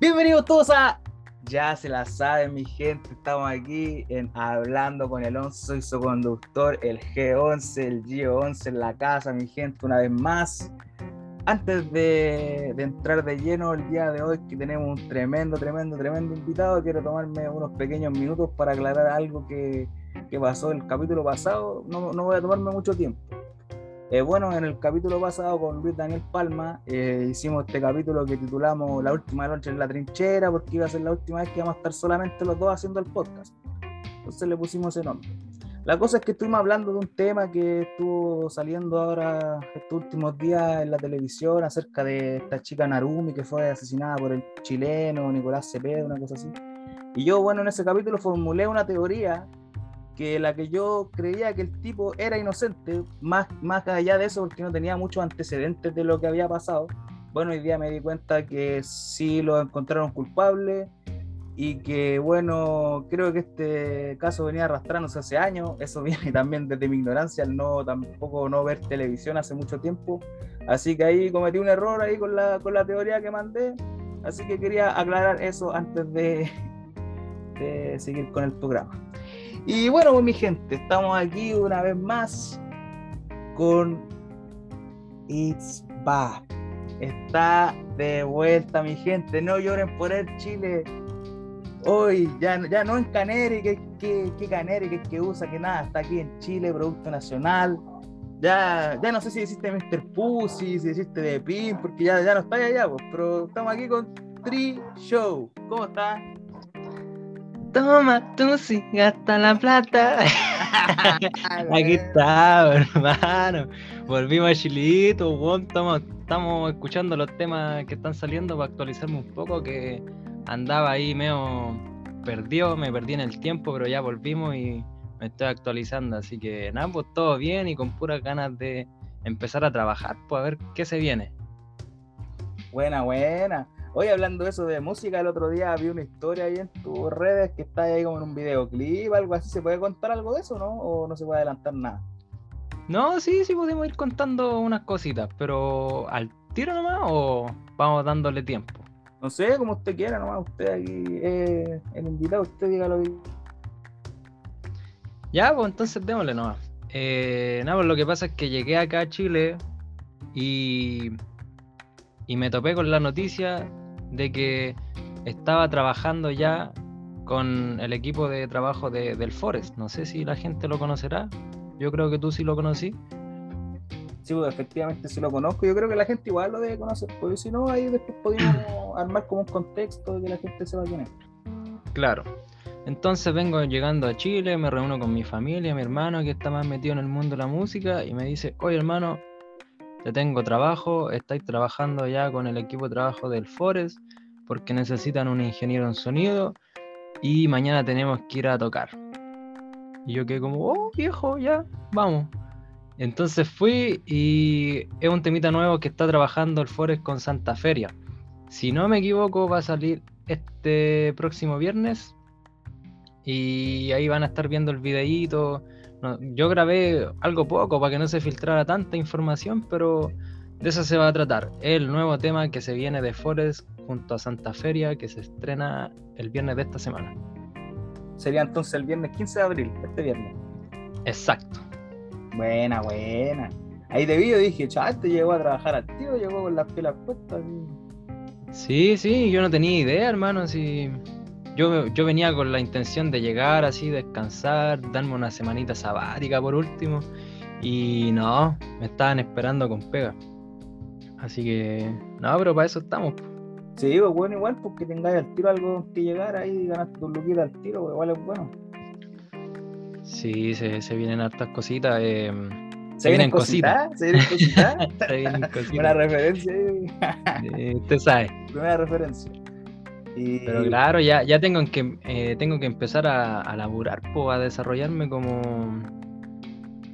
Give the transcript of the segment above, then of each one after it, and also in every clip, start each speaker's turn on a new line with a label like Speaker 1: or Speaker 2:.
Speaker 1: Bienvenidos todos a Ya se la saben, mi gente. Estamos aquí en Hablando con el 11. Soy su conductor, el G11, el G11 en la casa, mi gente, una vez más. Antes de, de entrar de lleno el día de hoy, que tenemos un tremendo, tremendo, tremendo invitado, quiero tomarme unos pequeños minutos para aclarar algo que, que pasó el capítulo pasado. No, no voy a tomarme mucho tiempo. Eh, bueno, en el capítulo pasado con Luis Daniel Palma eh, hicimos este capítulo que titulamos La última noche en la trinchera porque iba a ser la última vez que íbamos a estar solamente los dos haciendo el podcast. Entonces le pusimos ese nombre. La cosa es que estuvimos hablando de un tema que estuvo saliendo ahora estos últimos días en la televisión acerca de esta chica Narumi que fue asesinada por el chileno Nicolás Cepeda, una cosa así. Y yo, bueno, en ese capítulo formulé una teoría que la que yo creía que el tipo era inocente, más, más allá de eso, porque no tenía muchos antecedentes de lo que había pasado. Bueno, hoy día me di cuenta que sí lo encontraron culpable y que, bueno, creo que este caso venía arrastrándose hace años. Eso viene también desde mi ignorancia, al no tampoco no ver televisión hace mucho tiempo. Así que ahí cometí un error ahí con la, con la teoría que mandé. Así que quería aclarar eso antes de, de seguir con el programa. Y bueno, pues, mi gente, estamos aquí una vez más con It's Back. Está de vuelta, mi gente. No lloren por el Chile. Hoy, ya, ya no en Caneri, que, que, que Caneri, que, que usa, que nada, está aquí en Chile, Producto Nacional. Ya, ya no sé si hiciste Mr. Pussy, si hiciste de Pin, porque ya, ya no está allá, pues, pero estamos aquí con Tri Show. ¿Cómo estás?
Speaker 2: Toma tú sí, gasta la plata. Aquí está, hermano. Volvimos a Chilito. Estamos, estamos escuchando los temas que están saliendo para actualizarme un poco, que andaba ahí medio perdido, me perdí en el tiempo, pero ya volvimos y me estoy actualizando. Así que nada, pues todo bien y con puras ganas de empezar a trabajar, pues a ver qué se viene.
Speaker 1: Buena, buena. Hoy hablando de eso de música, el otro día vi una historia ahí en tus redes que está ahí como en un videoclip, algo así. ¿Se puede contar algo de eso, no? ¿O no se puede adelantar nada?
Speaker 2: No, sí, sí podemos ir contando unas cositas, pero ¿al tiro nomás o vamos dándole tiempo?
Speaker 1: No sé, como usted quiera nomás, usted aquí eh, el invitado, usted diga lo que...
Speaker 2: Ya, pues entonces démosle nomás. Eh, nada, pues lo que pasa es que llegué acá a Chile y, y me topé con la noticia de que estaba trabajando ya con el equipo de trabajo de, del Forest. No sé si la gente lo conocerá. Yo creo que tú sí lo conocí.
Speaker 1: Sí, pues, efectivamente sí lo conozco. Yo creo que la gente igual lo debe conocer, porque si no, ahí después podríamos armar como un contexto de que la gente sepa quién es.
Speaker 2: Claro. Entonces vengo llegando a Chile, me reúno con mi familia, mi hermano que está más metido en el mundo de la música y me dice, oye hermano, te tengo trabajo, estáis trabajando ya con el equipo de trabajo del Forest porque necesitan un ingeniero en sonido y mañana tenemos que ir a tocar. Y yo quedé como, oh viejo, ya, vamos. Entonces fui y es un temita nuevo que está trabajando el Forest con Santa Feria. Si no me equivoco, va a salir este próximo viernes y ahí van a estar viendo el videíto. No, yo grabé algo poco para que no se filtrara tanta información, pero de eso se va a tratar. El nuevo tema que se viene de Forest junto a Santa Feria, que se estrena el viernes de esta semana.
Speaker 1: Sería entonces el viernes 15 de abril, este viernes.
Speaker 2: Exacto.
Speaker 1: Buena, buena. Ahí de video dije, chaval, te llegó a trabajar al tiro, llegó con las pilas puestas.
Speaker 2: Sí, sí, yo no tenía idea, hermano. Si yo, yo venía con la intención de llegar así, descansar, darme una semanita sabática por último. Y no, me estaban esperando con pega. Así que, no, pero para eso estamos.
Speaker 1: Sí, pues bueno, igual, porque tengáis al tiro algo que llegar ahí y ganaste tu luquita al tiro, pues igual es bueno.
Speaker 2: Sí, se, se vienen hartas cositas. Eh,
Speaker 1: ¿Se, vienen cositas? ¿Se vienen cositas?
Speaker 2: se vienen cositas.
Speaker 1: Una referencia
Speaker 2: usted sabe.
Speaker 1: Primera referencia. Y...
Speaker 2: Pero claro, ya, ya tengo que eh, tengo que empezar a, a laburar, pues, a desarrollarme como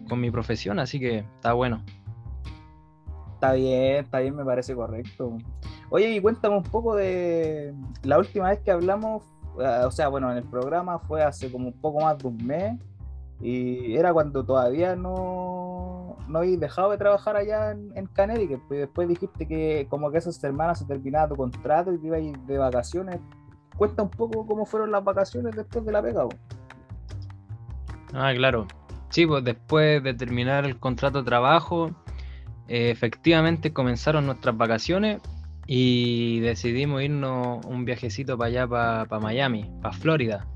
Speaker 2: con mi profesión, así que está bueno.
Speaker 1: Está bien, está bien, me parece correcto. Oye, y cuéntame un poco de la última vez que hablamos, o sea, bueno, en el programa fue hace como un poco más de un mes, y era cuando todavía no, no, no habéis dejado de trabajar allá en, en Connecticut, pues después dijiste que como que esas semanas se terminaba tu contrato y que ibais de vacaciones. Cuenta un poco cómo fueron las vacaciones después de la pega.
Speaker 2: Ah, claro. Sí, pues después de terminar el contrato de trabajo, eh, efectivamente comenzaron nuestras vacaciones y decidimos irnos un viajecito para allá, para Miami, para Florida.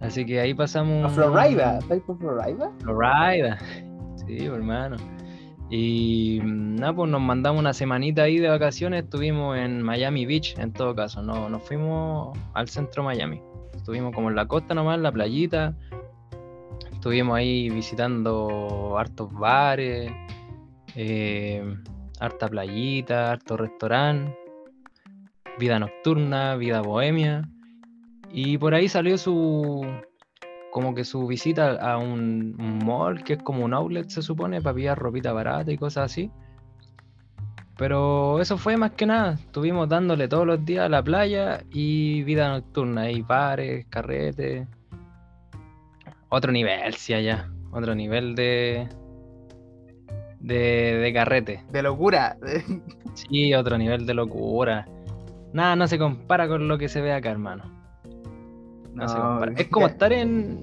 Speaker 2: Así que ahí pasamos...
Speaker 1: A Florida, ¿estáis por Florida?
Speaker 2: Florida. Sí, pues, hermano. Y mm, nada, pues nos mandamos una semanita ahí de vacaciones. Estuvimos en Miami Beach, en todo caso. No, nos fuimos al centro de Miami. Estuvimos como en la costa nomás, en la playita. Estuvimos ahí visitando hartos bares, eh, harta playita, harto restaurante, vida nocturna, vida bohemia. Y por ahí salió su como que su visita a un, un mall que es como un outlet se supone para pillar ropita barata y cosas así. Pero eso fue más que nada. Estuvimos dándole todos los días a la playa y vida nocturna, y bares, carretes. Otro nivel, sí, allá. Otro nivel de. de, de carrete.
Speaker 1: De locura.
Speaker 2: Sí, otro nivel de locura. Nada, no se compara con lo que se ve acá, hermano. No, se compara. Es como estar en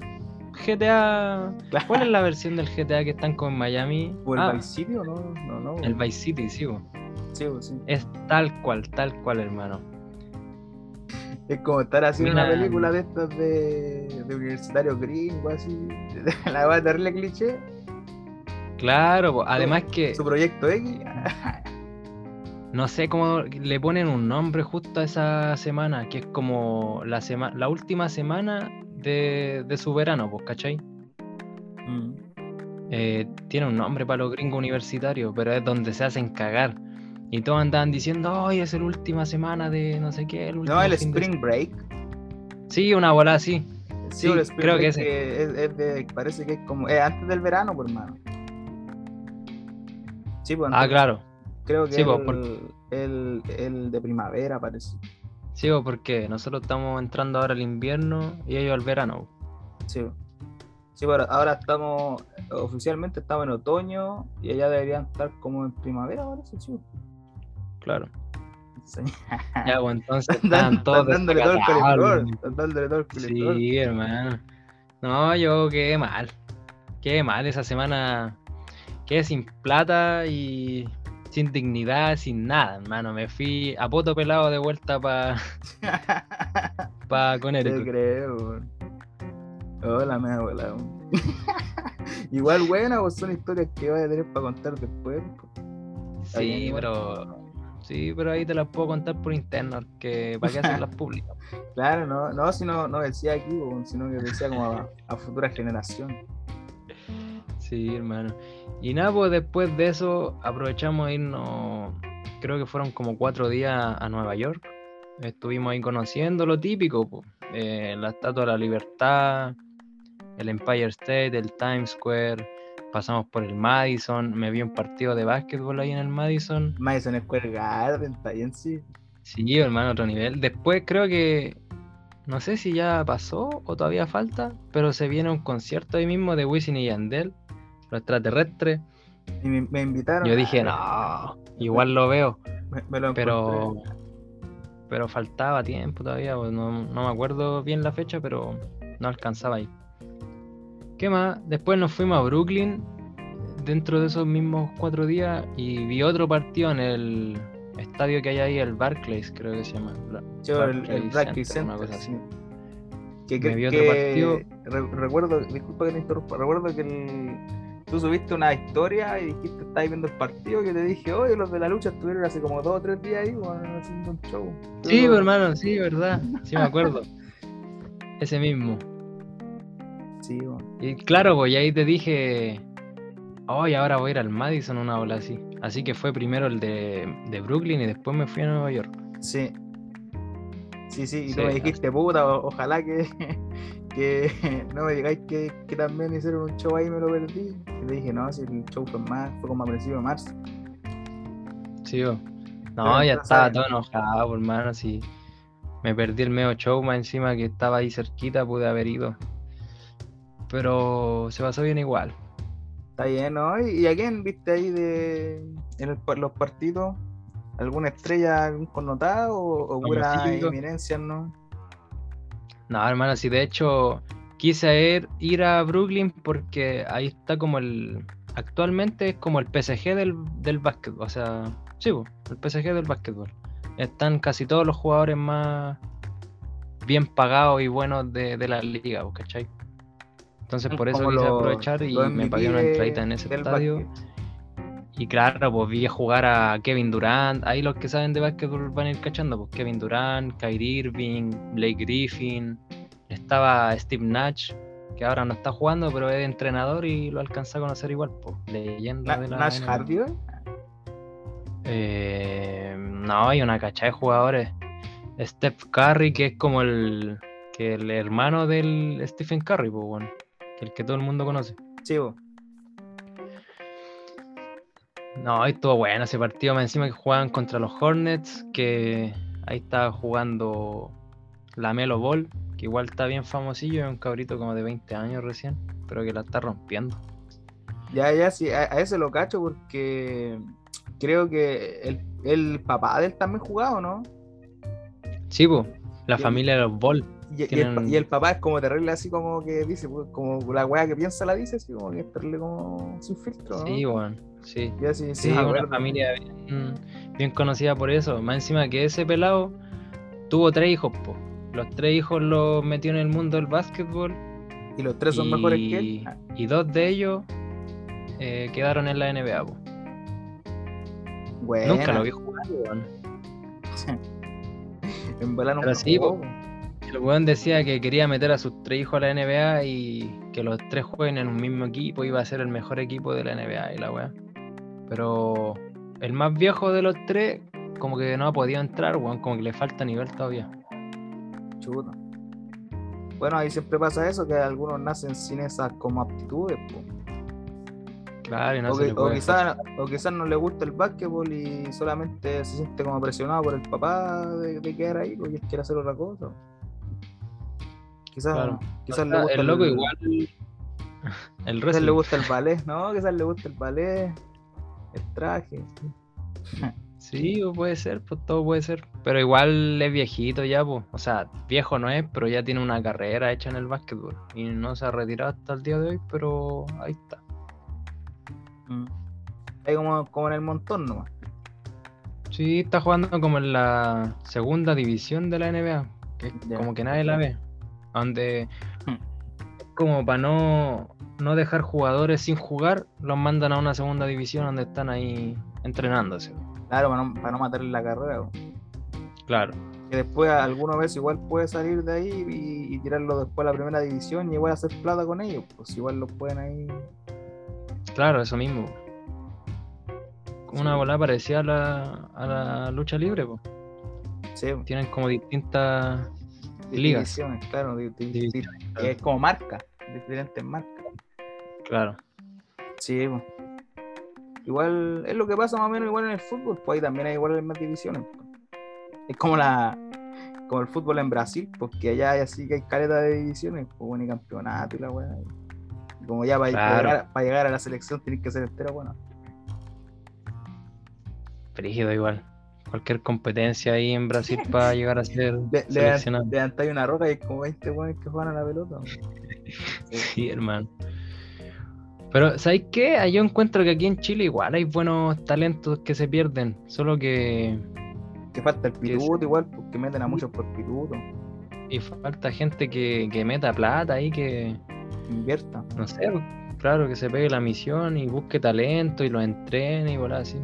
Speaker 2: GTA. ¿Cuál es la versión del GTA que están con Miami?
Speaker 1: ¿O el
Speaker 2: Ah,
Speaker 1: Vice City o no? No, no.
Speaker 2: el Vice City, sí. bo.
Speaker 1: Sí, sí.
Speaker 2: Es tal cual, tal cual, hermano.
Speaker 1: Es como estar haciendo una
Speaker 2: Mira.
Speaker 1: película de estas de, de universitario gringo, así. La va a darle cliché.
Speaker 2: Claro, bo. además que
Speaker 1: Su proyecto X.
Speaker 2: no sé cómo le ponen un nombre justo a esa semana, que es como la, sema- la última semana de, de su verano, pues, ¿cachai?
Speaker 1: Mm.
Speaker 2: Eh, tiene un nombre para los gringos universitarios, pero es donde se hacen cagar. Y todos andaban diciendo, hoy es la última semana de no sé qué. El último
Speaker 1: No, el
Speaker 2: de
Speaker 1: Spring Break.
Speaker 2: Sí, una bola así. Sí,
Speaker 1: el Spring
Speaker 2: creo que
Speaker 1: es, es de, parece que es como. Es antes del verano, por hermano. Sí, pues.
Speaker 2: Ah, claro.
Speaker 1: Creo que
Speaker 2: sí,
Speaker 1: el, el, el de primavera, parece.
Speaker 2: Sí, bo, porque nosotros estamos entrando ahora al invierno y ellos al verano.
Speaker 1: Sí. Sí, pero ahora estamos. Oficialmente estamos en otoño y allá deberían estar como en primavera, parece, sí.
Speaker 2: Claro.
Speaker 1: Sí.
Speaker 2: Ya, pues entonces
Speaker 1: Están
Speaker 2: todos
Speaker 1: dándole todo el color. dándole todo el.
Speaker 2: Sí, hermano. No, yo quedé mal. Quedé mal esa semana. Quedé sin plata y sin dignidad, sin nada, hermano. Me fui a poto pelado de vuelta para pa
Speaker 1: Te
Speaker 2: Connecticut.
Speaker 1: creo, weón. Hola, me abuela. Igual buena, pues son historias que voy a tener para contar después. pues.
Speaker 2: Sí, pero. Sí, pero ahí te las puedo contar por interno, que para qué hacerlas públicas.
Speaker 1: Claro, no, no, si no, no decía aquí, sino que decía como a, a futuras generaciones.
Speaker 2: Sí, hermano. Y nada, pues después de eso aprovechamos de irnos, creo que fueron como cuatro días a Nueva York. Estuvimos ahí conociendo lo típico, pues, eh, la Estatua de la Libertad, el Empire State, el Times Square, pasamos por el Madison, me vi un partido de básquetbol ahí en el Madison.
Speaker 1: Madison Square Garden, está bien, sí.
Speaker 2: Sí, hermano, otro nivel. Después creo que, no sé si ya pasó o todavía falta, pero se viene un concierto ahí mismo de Wisin y Yandel, los extraterrestres.
Speaker 1: Y me, me invitaron.
Speaker 2: Yo dije, no, igual lo veo,
Speaker 1: Me, me lo
Speaker 2: pero pero faltaba tiempo todavía, pues, no, no me acuerdo bien la fecha, pero no alcanzaba ahí. ¿Qué más? Después nos fuimos a Brooklyn dentro de esos mismos cuatro días y vi otro partido en el estadio que hay ahí, el Barclays, creo que se llama.
Speaker 1: Yo, el, el
Speaker 2: Barclays Center, una
Speaker 1: Center,
Speaker 2: cosa así.
Speaker 1: sí. Que,
Speaker 2: Me vi otro
Speaker 1: que- re- recuerdo, disculpa que te interrumpa, recuerdo que el- tú subiste una historia y dijiste estabas viendo el partido que te dije, oye, los de la lucha estuvieron hace como dos o tres días ahí, haciendo un show.
Speaker 2: Sí,
Speaker 1: Pero-
Speaker 2: hermano, sí, verdad, sí me acuerdo. Ese mismo.
Speaker 1: Sí, weón.
Speaker 2: Y claro, pues y ahí te dije, hoy ahora voy a ir al Madison una ola así. Así que fue primero el de, de Brooklyn y después me fui a Nueva York.
Speaker 1: Sí. Sí, sí, y
Speaker 2: Sí,
Speaker 1: tú me dijiste, puta, ojalá que, que no me digáis que, que también hicieron un show ahí y me lo perdí. Y le dije, no, si el show fue más, fue como a principios de marzo.
Speaker 2: Sí.
Speaker 1: Pero
Speaker 2: No, ya estaba todo enojado, por hermano, si me perdí el medio show más encima que estaba ahí cerquita, pude haber ido. Pero se pasó bien igual.
Speaker 1: Está bien, ¿no? ¿Y y a quién viste ahí de en el los partidos? ¿Alguna estrella, algún connotado o, o
Speaker 2: Conocido.
Speaker 1: eminencia, no?
Speaker 2: No, hermano, si de hecho quise ir, ir a Brooklyn porque ahí está como el. Actualmente es como el PSG del, del básquetbol. O sea, sí, el PSG del básquetbol. Están casi todos los jugadores más bien pagados y buenos de, de la liga, ¿cachai? Entonces por eso
Speaker 1: Como
Speaker 2: quise aprovechar y me pagué una entradita en ese estadio.
Speaker 1: básquet.
Speaker 2: Y claro, pues vi a jugar a Kevin Durant. Ahí los que saben de básquetbol van a ir cachando, pues Kevin Durant, Kyrie Irving, Blake Griffin. Estaba Steve Nash, que ahora no está jugando, pero es entrenador y lo alcanza a conocer igual, pues leyenda
Speaker 1: Na-
Speaker 2: de la
Speaker 1: Nash. Hardy, ¿eh?
Speaker 2: No, hay una cacha de jugadores. Steph Curry, que es como el, que el hermano del Stephen Curry, pues bueno, que el que todo el mundo conoce.
Speaker 1: Sí, bo.
Speaker 2: No, ahí estuvo bueno ese partido, más encima que jugaban contra los Hornets, que ahí estaba jugando la Melo Ball, que igual está bien famosillo, es un cabrito como de 20 años recién, pero que la está rompiendo.
Speaker 1: Ya, ya, sí, a, a ese lo cacho porque creo que el, el papá de él también jugaba, ¿no?
Speaker 2: Sí, pues, la familia de los Ball.
Speaker 1: Y, y el, y papá es como terrible, así como que dice, pues, como la weá que piensa la dice, así como que es terrible como sin filtro, ¿no?
Speaker 2: Sí, bueno, sí.
Speaker 1: Ya, sí, sí,
Speaker 2: una
Speaker 1: acuerdo.
Speaker 2: familia bien, bien conocida por eso. Más encima que ese pelado tuvo tres hijos, po. Los tres hijos los metió en el mundo del básquetbol.
Speaker 1: Y los tres son mejores que él.
Speaker 2: Y dos de ellos eh, quedaron en la NBA. po.
Speaker 1: Buena.
Speaker 2: Nunca lo vi jugar, weón.
Speaker 1: En
Speaker 2: Pero sí, po. El weón decía que quería meter a sus tres hijos a la NBA y que los tres jueguen en un mismo equipo, iba a ser el mejor equipo de la NBA y la weá. Pero el más viejo de los tres, como que no ha podido entrar, weón, como que le falta nivel todavía.
Speaker 1: Chuta. Bueno, ahí siempre pasa eso, que algunos nacen sin esas como aptitudes, po.
Speaker 2: Claro, y no
Speaker 1: o, quizás o quizás no le gusta el básquetbol y solamente se siente como presionado por el papá de, de quedar ahí porque quiere hacer otra cosa. Quizás,
Speaker 2: Claro.
Speaker 1: quizás
Speaker 2: O
Speaker 1: le gusta
Speaker 2: el loco igual. El
Speaker 1: Quizás le gusta el ballet, ¿no? Quizás le gusta el ballet, el traje.
Speaker 2: Sí, o puede ser, pues todo puede ser. Pero igual es viejito ya, pues. O sea, viejo no es, pero ya tiene una carrera hecha en el básquetbol. Y no se ha retirado hasta el día de hoy, pero ahí está.
Speaker 1: Mm. Ahí como, como en el montón nomás.
Speaker 2: Sí, está jugando como en la segunda división de la NBA. Que como que nadie la ve. Donde
Speaker 1: Hmm.
Speaker 2: como para no, no dejar jugadores sin jugar, los mandan a una segunda división donde están ahí entrenándose.
Speaker 1: Claro, para no, para no matarle la carrera.
Speaker 2: Claro.
Speaker 1: Que después alguna vez igual puede salir de ahí y, y tirarlo después a la primera división y igual hacer plata con ellos. Pues igual los pueden ahí.
Speaker 2: Claro, eso mismo. Una bola parecida a la, a la lucha libre, pues.
Speaker 1: Sí,
Speaker 2: Tienen como distintas
Speaker 1: di-
Speaker 2: ligas.
Speaker 1: divisiones, claro. di-
Speaker 2: divisiones,
Speaker 1: es como marca, diferentes marcas.
Speaker 2: Claro.
Speaker 1: Sí, po. igual es lo que pasa más o menos igual en el fútbol, pues ahí también hay igual más divisiones. Es como la como el fútbol en Brasil, porque allá hay así que hay caleta de divisiones, pues bueno, y campeonato y la weá. Y como ya para,
Speaker 2: Claro.
Speaker 1: llegar, para llegar a la selección tenés que ser entero bueno.
Speaker 2: Frígido igual. Cualquier competencia ahí en Brasil para llegar a ser
Speaker 1: Le, le,
Speaker 2: seleccionado.
Speaker 1: levantáis una roca y hay como 20 weones que juegan a la pelota.
Speaker 2: Sí, hermano. Pero, ¿sabes qué? Ah, Yo encuentro que aquí en Chile igual hay buenos talentos que se pierden. Solo que.
Speaker 1: Que falta el
Speaker 2: Que
Speaker 1: pituto igual, porque meten a muchos por pituto.
Speaker 2: Y falta gente que, que meta plata ahí, que.
Speaker 1: Invierta.
Speaker 2: No sé, claro, que se pegue la misión y busque talento y lo entrene y volar así.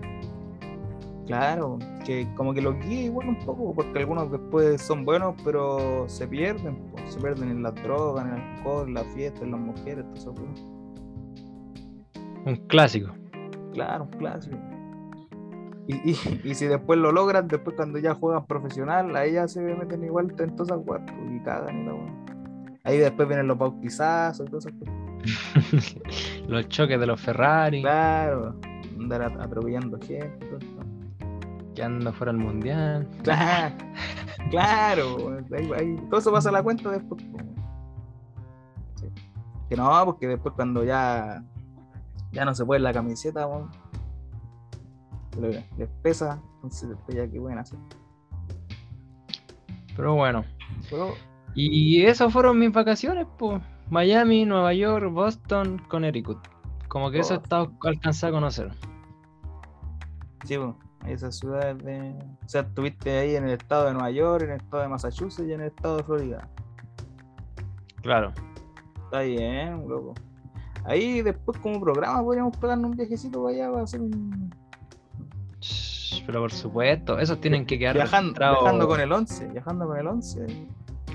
Speaker 1: Claro, que como que los guíe igual un poco, porque algunos después son buenos, pero se pierden, se pierden en las drogas, en el alcohol, en la fiesta, en las mujeres, todo eso.
Speaker 2: Un clásico.
Speaker 1: Claro, un clásico. Y, y, y si después lo logran, después cuando ya juegan profesional, ahí ya se meten igual en todas po, y cagan y la. Ahí después vienen los bautizazos y eso.
Speaker 2: Los choques de los Ferrari,
Speaker 1: Claro, andar at- atropellando gente. Y todo eso.
Speaker 2: que anda fuera del mundial.
Speaker 1: Claro, claro, ahí- ahí- todo eso pasa a la cuenta después. Sí. Que no, porque después cuando ya Ya no se puede la camiseta. Pero Les pesa, entonces después ya que pueden hacer.
Speaker 2: Pero bueno.
Speaker 1: Pero
Speaker 2: Y esas fueron mis vacaciones, pues. Miami, Nueva York, Boston, Connecticut. Como que eso he
Speaker 1: Oh.
Speaker 2: estado alcanzado a conocer.
Speaker 1: Sí, pues, esas ciudades de. O sea, estuviste ahí en el estado de Nueva York, en el estado de Massachusetts y en el estado de Florida.
Speaker 2: Claro.
Speaker 1: Está bien, loco. Ahí después como programa podríamos pegarnos un viajecito para allá para hacer un.
Speaker 2: Pero por supuesto, esos tienen que quedar
Speaker 1: Viajando, viajando con el 11, viajando con el 11.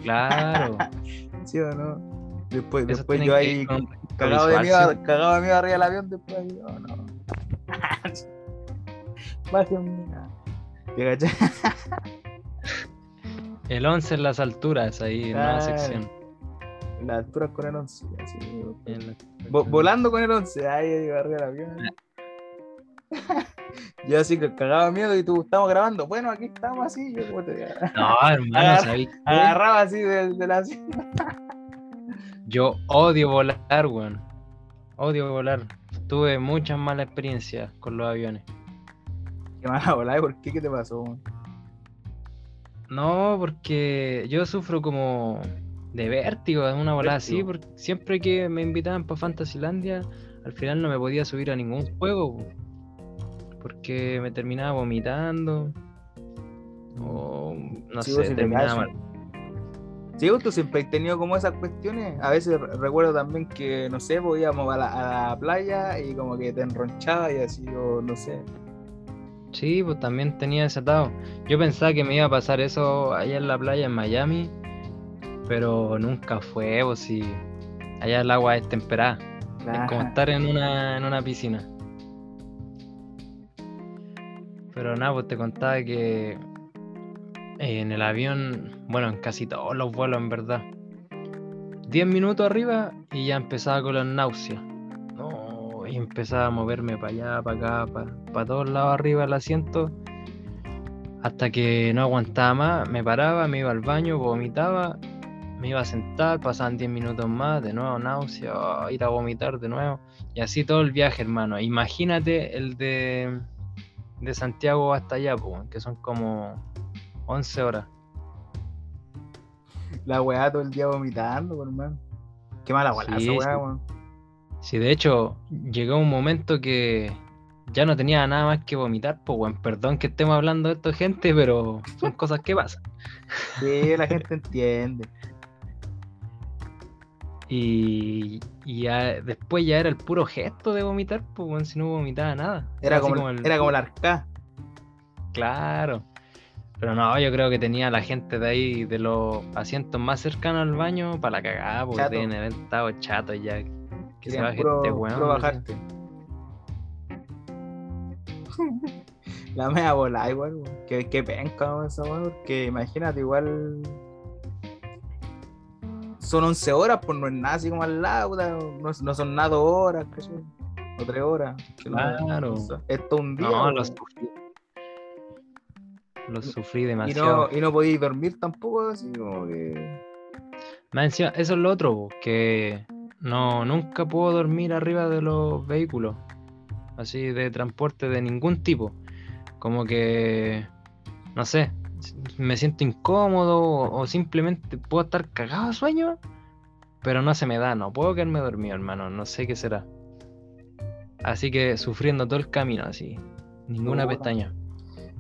Speaker 2: Claro.
Speaker 1: ¿Sí o no? Después, después yo ahí
Speaker 2: con
Speaker 1: cagado de, miedo, cagado de miedo arriba del avión después oh, no.
Speaker 2: Sí. El 11 en las alturas, ahí en una
Speaker 1: Claro.
Speaker 2: sección.
Speaker 1: La altura con el 11. Así,
Speaker 2: En la-
Speaker 1: Vo- volando con el 11, ahí arriba del avión. Yo así que cagaba miedo y tú estamos grabando. Bueno, aquí estamos así. Yo te
Speaker 2: No, hermano,
Speaker 1: Agarra- agarraba así de, de la
Speaker 2: Yo odio volar, weón. Odio volar. Tuve muchas malas experiencias con los aviones.
Speaker 1: Qué mala volada, ¿por qué? ¿Qué te pasó? man?
Speaker 2: No, porque yo sufro como de vértigo, en una volada así, porque siempre que me invitaban para Fantasylandia, al final no me podía subir a ningún juego, po, porque me terminaba vomitando, o no
Speaker 1: Sí,
Speaker 2: sé, terminaba mal.
Speaker 1: Sí, tú siempre has tenido como esas cuestiones. A veces re- recuerdo también que, no sé, pues íbamos a la, a la playa y como que te enronchaba y así, o no sé.
Speaker 2: Sí, pues también tenía ese atado. Yo pensaba que me iba a pasar eso allá en la playa en Miami, pero nunca fue, pues si allá el agua es temperada. Es como estar en una, en una piscina. Pero nada, pues te contaba que eh, en el avión, bueno, en casi todos los vuelos en verdad, 10 minutos arriba y ya empezaba con las náuseas. Y empezaba a moverme para allá, para acá, para todos lados arriba del asiento. Hasta que no aguantaba más, me paraba, me iba al baño, vomitaba, me iba a sentar, pasaban 10 minutos más, de nuevo náusea, oh, ir a vomitar de nuevo. Y así todo el viaje, hermano. Imagínate el de, de Santiago hasta allá, po, que son como 11 horas.
Speaker 1: La weá todo el día vomitando, hermano. Qué mala weá
Speaker 2: Sí,
Speaker 1: esa weá,
Speaker 2: sí.
Speaker 1: weón.
Speaker 2: Sí, de hecho, llegó un momento que ya no tenía nada más que vomitar, pues, bueno, perdón que estemos hablando de esto, gente, pero son cosas que pasan.
Speaker 1: Sí, la gente entiende.
Speaker 2: Y, y ya, después ya era el puro gesto de vomitar, pues, bueno, si no vomitaba nada.
Speaker 1: Era como,
Speaker 2: el-
Speaker 1: era como el arca.
Speaker 2: Claro. Pero no, yo creo que tenía la gente de ahí, de los asientos más cercanos al baño, para la cagada, porque deben haber estado chatos ya. Que se baje
Speaker 1: puro,
Speaker 2: este weón.
Speaker 1: puro
Speaker 2: porque-
Speaker 1: bajarte. La media bola igual, weón. Qué penca weón, esa weá, porque imagínate, igual. Son 11 horas, pues no es nada así como al lado, no, no son nada dos horas, ¿cachai? O tres horas. que no-
Speaker 2: Claro.
Speaker 1: Esto un día.
Speaker 2: No,
Speaker 1: weón.
Speaker 2: los sufrí. Los sufrí
Speaker 1: y
Speaker 2: demasiado.
Speaker 1: no, y no dormir tampoco, así como que.
Speaker 2: Más encima, eso es lo otro, que no, nunca puedo dormir arriba de los vehículos, así de transporte de ningún tipo. Como que, no sé, me siento incómodo o, o simplemente puedo estar cagado de sueño, pero no se me da, no puedo quedarme dormido, hermano, no sé qué será. Así que sufriendo todo el camino, así, ninguna pestaña.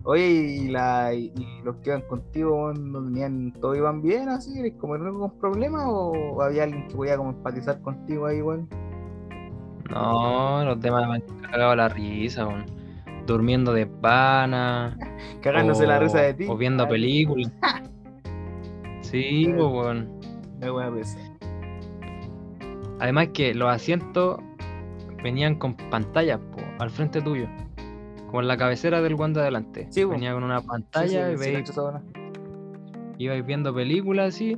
Speaker 1: Oye, y, la, y, y los que iban contigo, no tenían, todos iban bien, así, ¿eres como no con problemas o había alguien que podía como empatizar contigo ahí, weón?
Speaker 2: No, los demás me han cagado la risa, weón. durmiendo de pana.
Speaker 1: Cagándose la risa de ti.
Speaker 2: O viendo películas. Sí, pues, weón.
Speaker 1: Me voy a pensar.
Speaker 2: Además que los asientos venían con pantallas po, al frente tuyo. Como en la cabecera del guante de adelante.
Speaker 1: Sí.
Speaker 2: Venía con una
Speaker 1: Sí, sí,
Speaker 2: pantalla y veis- ibais viendo películas así.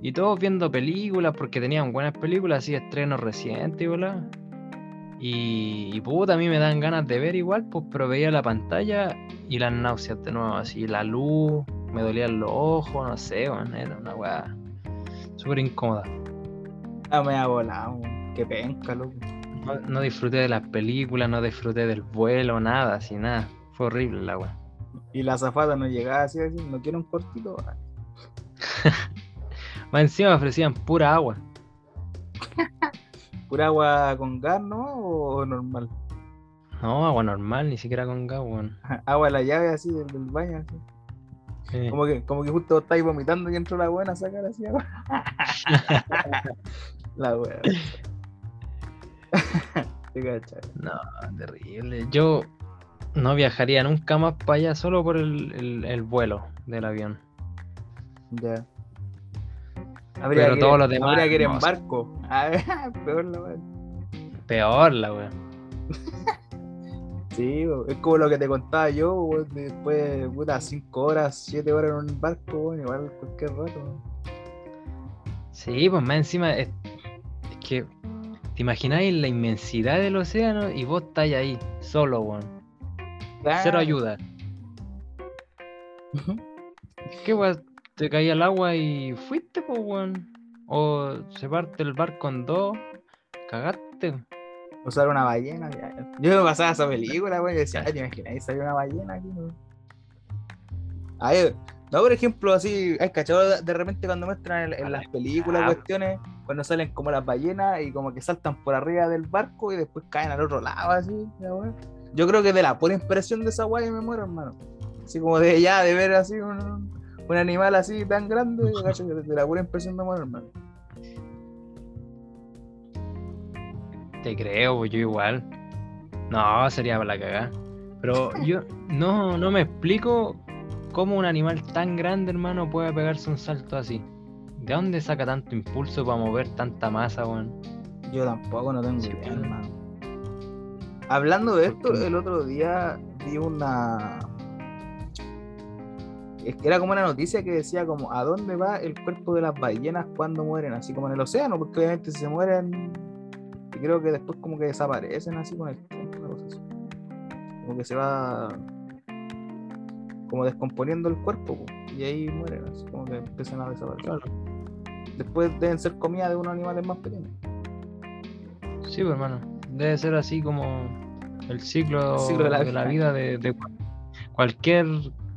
Speaker 2: Y todos viendo películas porque tenían buenas películas, así estrenos recientes, y bola. Y, y puta, a mí me dan ganas de ver igual, pues, pero veía la pantalla y las náuseas de nuevo, así la luz, me dolían los ojos, no sé, weón, era una weá súper incómoda.
Speaker 1: Ah, me ha volado. Qué penca, loco.
Speaker 2: No, no disfruté de las películas, no disfruté del vuelo, nada, así nada. Fue horrible el agua.
Speaker 1: Y la zafata no llegaba así, así, no quiero un cortito.
Speaker 2: Más encima ofrecían pura agua.
Speaker 1: ¿Pura agua con gas, no? ¿O normal?
Speaker 2: No, agua normal, ni siquiera con gas, weón.
Speaker 1: Agua de la llave así del, del baño. Así.
Speaker 2: Sí.
Speaker 1: Como, que, como que justo estáis vomitando y entró la buena a sacar así agua. la buena.
Speaker 2: No, terrible. Yo no viajaría nunca más para allá solo por el, el- el vuelo del avión.
Speaker 1: Ya.
Speaker 2: Pero
Speaker 1: que-
Speaker 2: todos los demás,
Speaker 1: Habría que ir en
Speaker 2: no.
Speaker 1: barco. Ah, peor la wea.
Speaker 2: Peor la wea.
Speaker 1: Sí, es como lo que te contaba yo, bo, después, puta, 5 horas, 7 horas en un barco, bo, igual cualquier rato. bo.
Speaker 2: Sí, pues más encima es, es que te imagináis la inmensidad del océano y vos estáis ahí, solo, weón. Cero
Speaker 1: Claro.
Speaker 2: ayuda.
Speaker 1: Ujú.
Speaker 2: ¿Qué weón? Te caía el agua y fuiste, pues, weón. O se parte el barco en dos, cagaste.
Speaker 1: Usar una ballena. ya. Yo me pasaba esa película, güey, y decía, ay, ¿te imaginas? Salió una ballena aquí, no? Ay, no, por ejemplo, así, hay cachado de- repente cuando muestran en, en las películas
Speaker 2: Ah.
Speaker 1: cuestiones, cuando salen como las ballenas y como que saltan por arriba del barco y después caen al otro lado, así. Yo creo que de la pura impresión de esa guay me muero, hermano. Así como de ya, de ver así un, un animal así tan grande, yo cacho que de la pura impresión me muero, hermano.
Speaker 2: Te creo, pues yo igual. No, sería para la cagada. Pero yo no, no me explico cómo un animal tan grande, hermano, puede pegarse un salto así. ¿De dónde saca tanto impulso para mover tanta masa, weón?
Speaker 1: Yo tampoco no tengo
Speaker 2: Sí,
Speaker 1: idea,
Speaker 2: bueno.
Speaker 1: hermano. Hablando de esto, el otro día vi una. es que Era como una noticia que decía como a dónde va el cuerpo de las ballenas cuando mueren, así como en el océano, porque obviamente si se mueren, y creo que después como que desaparecen así con el tiempo, una cosa así. Como que se va como descomponiendo el cuerpo, po, y ahí mueren, así como que empiezan a desaparecer. Después deben ser comida de unos animales más pequeños.
Speaker 2: Sí, pues, hermano. Debe ser así como el ciclo,
Speaker 1: El ciclo de la
Speaker 2: de
Speaker 1: vida.
Speaker 2: la vida de, de cu- cualquier.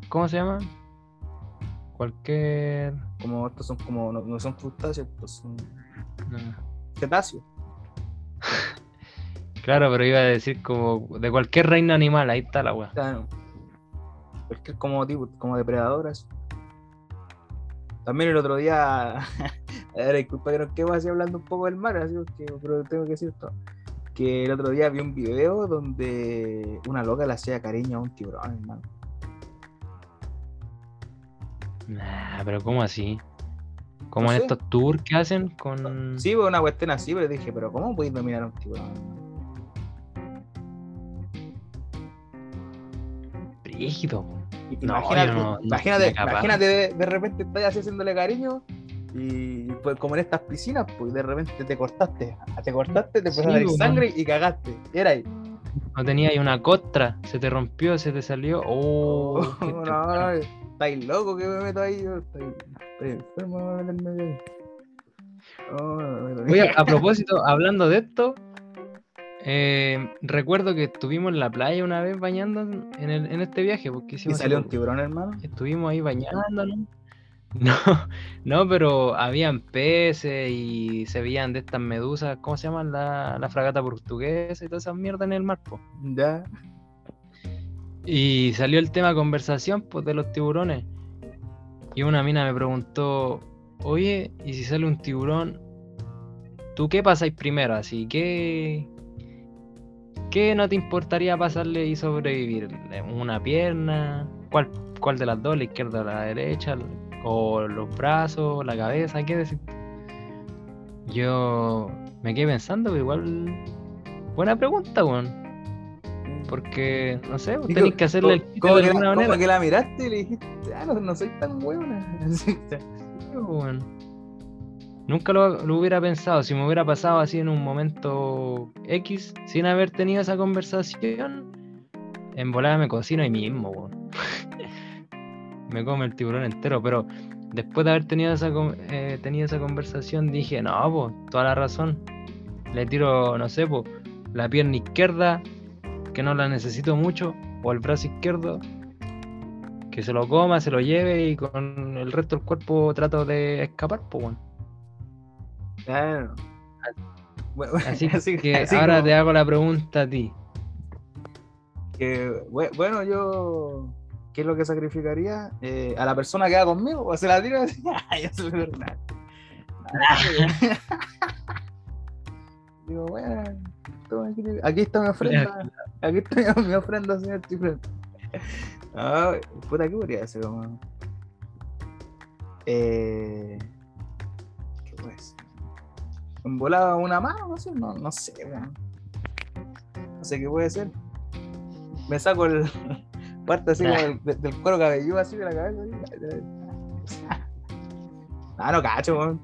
Speaker 2: ¿Cómo se llama? Cualquier.
Speaker 1: como estos son como no, no son crustáceos, pues son
Speaker 2: no.
Speaker 1: cetáceos.
Speaker 2: Claro, pero iba a decir como de cualquier reino animal, ahí está la weá.
Speaker 1: Claro. Cualquier como tipo, como depredadoras. También el otro día, a ver, disculpa que nos quedemos así hablando un poco del mar, así porque, pero tengo que decir esto. Que el otro día vi un video donde una loca le hacía cariño a un tiburón, hermano.
Speaker 2: Nah, pero ¿cómo así? Como
Speaker 1: No
Speaker 2: en
Speaker 1: sé.
Speaker 2: estos tours que hacen con.
Speaker 1: Sí, fue una cuestión así, pero dije, pero ¿cómo podéis dominar a un tiburón?
Speaker 2: No,
Speaker 1: imagínate,
Speaker 2: no-
Speaker 1: de, de repente estás así haciéndole cariño y pues como en estas piscinas, pues de repente te cortaste, te cortaste, te empezó
Speaker 2: Sí,
Speaker 1: a salir sangre y cagaste. Era ahí.
Speaker 2: No tenía ahí una costra, se te rompió, se te salió. Oh,
Speaker 1: Oh, no, estáis loco que me meto ahí, yo estoy, estoy enfermo meterme ahí. Oh, me meto
Speaker 2: Oye, a propósito, hablando de esto, eh, recuerdo que estuvimos en la playa una vez bañando en, el- en este viaje, porque
Speaker 1: ¿Y
Speaker 2: hicimos hace
Speaker 1: salió un tiburón, hermano?
Speaker 2: Estuvimos ahí bañándonos. No, no, pero habían peces y se veían de estas medusas, ¿cómo se llaman? La, la fragata portuguesa y todas esas mierdas en el mar, po.
Speaker 1: Ya.
Speaker 2: Y salió el tema de conversación, pues, de los tiburones. Y una mina me preguntó, oye, ¿y si sale un tiburón, tú qué pasáis primero? Así, ¿qué, qué no te importaría pasarle y sobrevivir? ¿Una pierna? ¿Cuál, cuál de las dos? ¿La izquierda o la derecha? ¿O los brazos? ¿La cabeza? ¿Qué decir? Yo me quedé pensando, igual... Buena pregunta, weón. Porque, no sé, tenéis
Speaker 1: co-
Speaker 2: que hacerle el
Speaker 1: como
Speaker 2: de
Speaker 1: que
Speaker 2: alguna
Speaker 1: como
Speaker 2: manera.
Speaker 1: que la miraste y le dijiste, ah, no, no soy tan buena.
Speaker 2: Sí, weón. Nunca lo, hubiera pensado. Si me hubiera pasado así en un momento X, sin haber tenido esa conversación, en volada me cocino ahí mismo, me come el tiburón entero, pero después de haber tenido esa, eh, tenido esa conversación, dije, no, pues, toda la razón. Le tiro, no sé, pues, la pierna izquierda, que no la necesito mucho, o el brazo izquierdo, que se lo coma, se lo lleve y con el resto del cuerpo trato de escapar, pues.
Speaker 1: Claro.
Speaker 2: Así,
Speaker 1: Así-
Speaker 2: que
Speaker 1: así
Speaker 2: ahora
Speaker 1: como
Speaker 2: te hago la pregunta a ti.
Speaker 1: que, bue- bueno, yo, ¿qué es lo que sacrificaría? Eh, ¿A la persona que va conmigo? ¿O se la tiro así? Ay, eso es verdad. Digo, bueno, aquí, está mi ofrenda. Aquí está mi, ofrenda, señor Chiflón. Ah, puta, ¿qué podría? Como... Eh... ¿Qué puede ser? ¿En volada una mano? No sé, no, no sé, weón. No sé qué puede ser. Me saco el. Parte así como del, de- del cuero cabelludo así de la cabeza. Ah, no cacho, weón.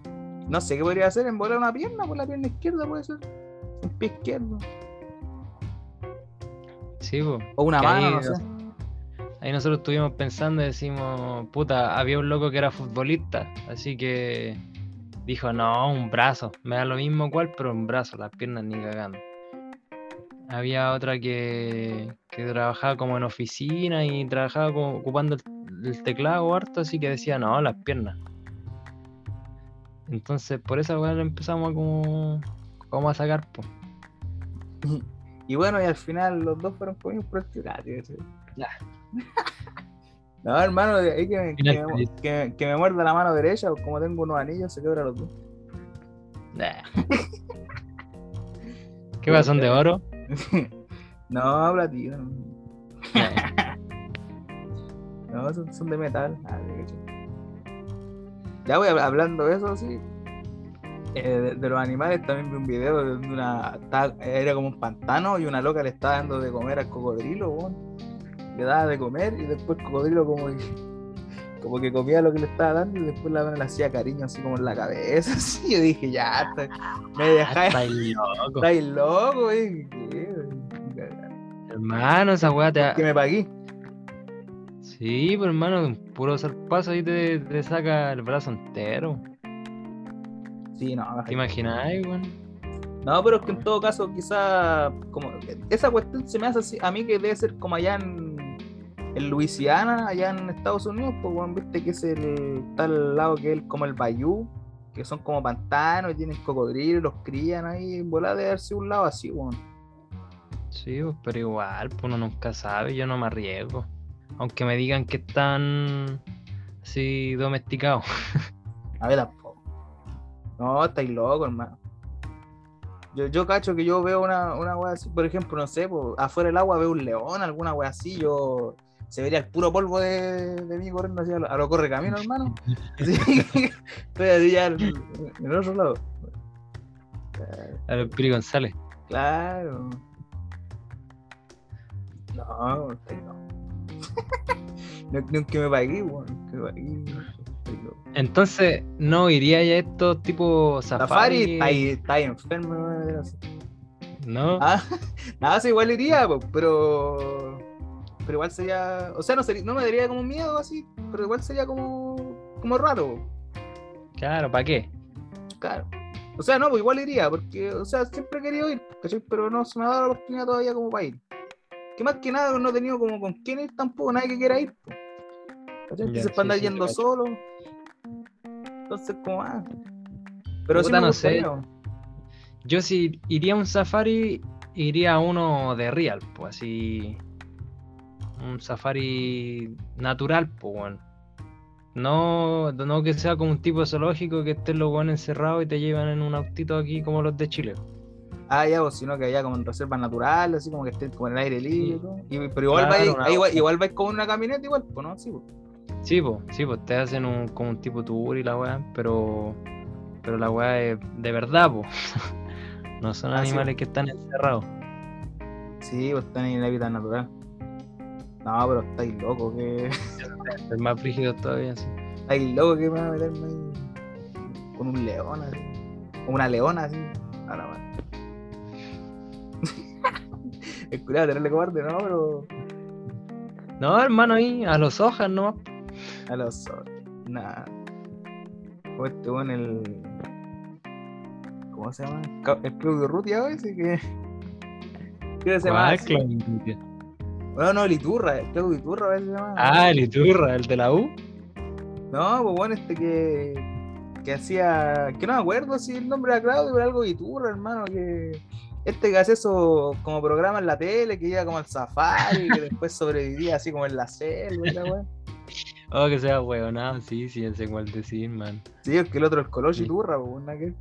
Speaker 1: No sé qué podría hacer. En volar una pierna por la pierna izquierda puede ser. Un pie izquierdo.
Speaker 2: Sí, pues.
Speaker 1: O una mano,
Speaker 2: ahí-
Speaker 1: no sé.
Speaker 2: Ahí nosotros estuvimos pensando y decimos, puta, había un loco que era futbolista, así que dijo, no, un brazo, me da lo mismo cual, pero un brazo, las piernas ni cagando. Había otra que, que trabajaba como en oficina y trabajaba como ocupando el, el teclado harto, así que decía, no, las piernas. Entonces, por esa weá empezamos a como, como a sacar, pues.
Speaker 1: Y bueno, y al final los dos fueron comidos por el chocolate. ¿sí? No, hermano, ahí que me, que, me,
Speaker 2: feliz.
Speaker 1: que- que me muerda la mano derecha, o como tengo unos anillos, se quebra los dos.
Speaker 2: Nah. ¿Qué va? ¿Son de oro?
Speaker 1: no, platino.
Speaker 2: Nah.
Speaker 1: No, son, son de metal. Ah. Ya voy hab- hablando de eso, sí. eh, de, de los animales también vi un video de una. era como un pantano y una loca le estaba dando de comer al cocodrilo, weón. Le daba de comer y después el cocodrilo como que, como que comía lo que le estaba dando y después la buena le hacía cariño así como en la cabeza. Así. Yo dije, ya, está- me dejáis.
Speaker 2: estáis loco.
Speaker 1: Estáis loco.
Speaker 2: Hermano, esa weá te.
Speaker 1: Que me pagué.
Speaker 2: Sí, pero hermano, un puro zarpazo ahí te, te saca el brazo entero.
Speaker 1: Sí, no,
Speaker 2: ¿Te imagináis, weón?
Speaker 1: No, pero es que en todo caso, quizá como esa cuestión se me hace así, a mí que debe ser como allá en, en Luisiana, allá en Estados Unidos, pues bueno, viste que es el tal lado que es como el Bayou, que son como pantanos y tienen cocodrilos, los crían ahí, en de darse un lado así, weón.
Speaker 2: Sí, pues, pero igual, pues uno nunca sabe, yo no me arriesgo. Aunque me digan que están así domesticados.
Speaker 1: A ver tampoco. No, estáis locos, hermano. Yo, yo cacho que yo veo una, una wea así, por ejemplo, no sé, pues, afuera del agua veo un león, alguna wea así, yo se vería el puro polvo de, de mí corriendo así a lo, a lo corre camino, hermano. Sí, estoy así ya en el otro lado.
Speaker 2: A ver, Piri González.
Speaker 1: Claro. No. No, me pagué, weón. Que me pagué, estoy loco.
Speaker 2: Entonces, ¿no iría ya estos tipo
Speaker 1: Safari,
Speaker 2: safari?
Speaker 1: está ahí, enfermo, así.
Speaker 2: ¿No?
Speaker 1: Ah, nada, sí, igual iría, pero. Pero igual sería. O sea, no, sería, no me daría como miedo así, pero igual sería como. como raro,
Speaker 2: Claro, ¿para qué?
Speaker 1: claro. O sea, no, pues igual iría, porque, o sea, siempre he querido ir, ¿cachai? Pero no se me ha dado la oportunidad todavía como para ir. Que más que nada no he tenido como con quién ir tampoco, nadie que quiera ir, po. ¿cachai?
Speaker 2: Ya,
Speaker 1: Entonces
Speaker 2: sí,
Speaker 1: para andar
Speaker 2: sí,
Speaker 1: yendo solo. Entonces, como, ah. Pero sí me
Speaker 2: no sé. Yo si iría a un safari, iría a uno de real, pues así. Un safari natural, pues bueno. No, no que sea como un tipo zoológico que estén los buenos encerrados y te llevan en un autito aquí como los de Chile.
Speaker 1: Ah, ya, pues, sino que allá como en reservas naturales, así como que estén como en el aire libre y pero igual
Speaker 2: Claro,
Speaker 1: vais, igual, igual vais con una camioneta igual, pues no, sí, pues.
Speaker 2: Sí, pues, sí, te hacen un, como un tipo tour y la weá, pero, pero la weá es de verdad, pues. No son
Speaker 1: Ah, sí,
Speaker 2: animales que están encerrados.
Speaker 1: Sí, pues están en el hábitat natural. No, pero estáis locos, que.
Speaker 2: Es más frígido todavía, sí.
Speaker 1: Estáis locos que me van a meterme ahí con un león así. O una leona así. A la madre. Es cuidado tenerle cobarde, no, pero.
Speaker 2: No, hermano, ahí, a los hojas, ¿no?
Speaker 1: A los ojos. Nada. O este bueno el. ¿Cómo se llama? El Claudio Ruti a veces que. ¿Qué se llama?
Speaker 2: ¿Cuál
Speaker 1: así?
Speaker 2: Claudio Iturra?
Speaker 1: No, no, el Iturra, el Claudio Iturra a veces se llama.
Speaker 2: Ah, el Iturra, el de la U.
Speaker 1: No, pues bueno, este que, que hacía, que no me acuerdo si el nombre era Claudio, pero algo Iturra, hermano, que este que hace eso como programa en la tele, que iba como al safari, que después sobrevivía así como en la selva y la weá.
Speaker 2: Oh, que sea huevonado, sí, sí, ese cual decir, man.
Speaker 1: Sí, es que el otro es Colocho. Iturra, pues nada que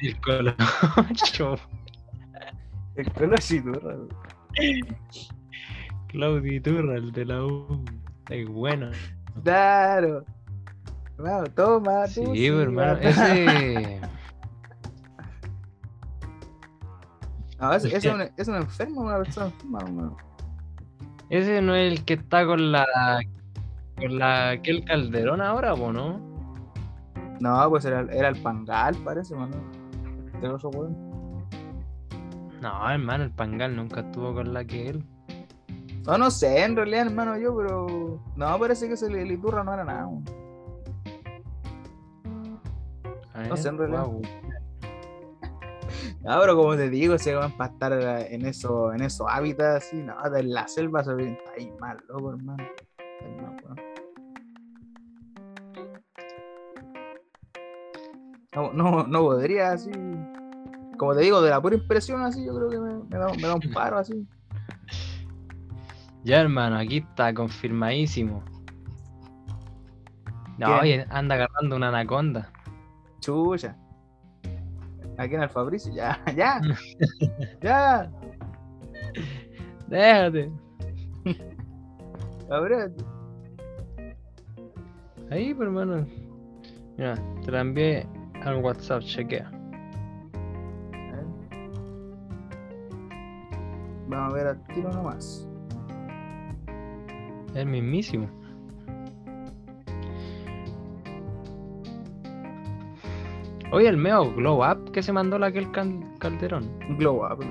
Speaker 2: El colocho.
Speaker 1: el Colocho Iturra.
Speaker 2: Claudio Iturra, el de la U. Es bueno.
Speaker 1: Claro. Hermano, toma,
Speaker 2: Sí,
Speaker 1: tú,
Speaker 2: pues, hermano. Ese.
Speaker 1: No, ese, ese es, un, es un enfermo, una persona enferma, hermano.
Speaker 2: Ese no es el que está con la. Con la. aquel Calderón ahora, ¿o no?
Speaker 1: No, pues era, era el Pangal, parece, mano. Otro weón.
Speaker 2: No, hermano, el Pangal nunca estuvo con la que él.
Speaker 1: No, no sé, en realidad, hermano, yo, pero. No, parece que ese el Iturra no era nada.
Speaker 2: A
Speaker 1: No sé, en realidad.
Speaker 2: guau.
Speaker 1: No, pero como te digo, se van para estar en eso, en esos hábitats así, no, de la selva se ve está ahí mal, loco, hermano. No, no, no podría así. Como te digo, de la pura impresión así, yo creo que me, me da, me da un paro así.
Speaker 2: Ya, hermano, aquí está confirmadísimo. No, oye, anda agarrando una anaconda.
Speaker 1: Chucha. Aquí en el Fabricio, ya, ya, ya,
Speaker 2: Déjate.
Speaker 1: cabrón.
Speaker 2: Ahí, pues, hermano. Mira, te la envié al WhatsApp, chequea.
Speaker 1: Vamos a ver al tiro nomás.
Speaker 2: El mismísimo. Oye, el meo Glow Up que se mandó la aquel can- Calderón.
Speaker 1: Glow up.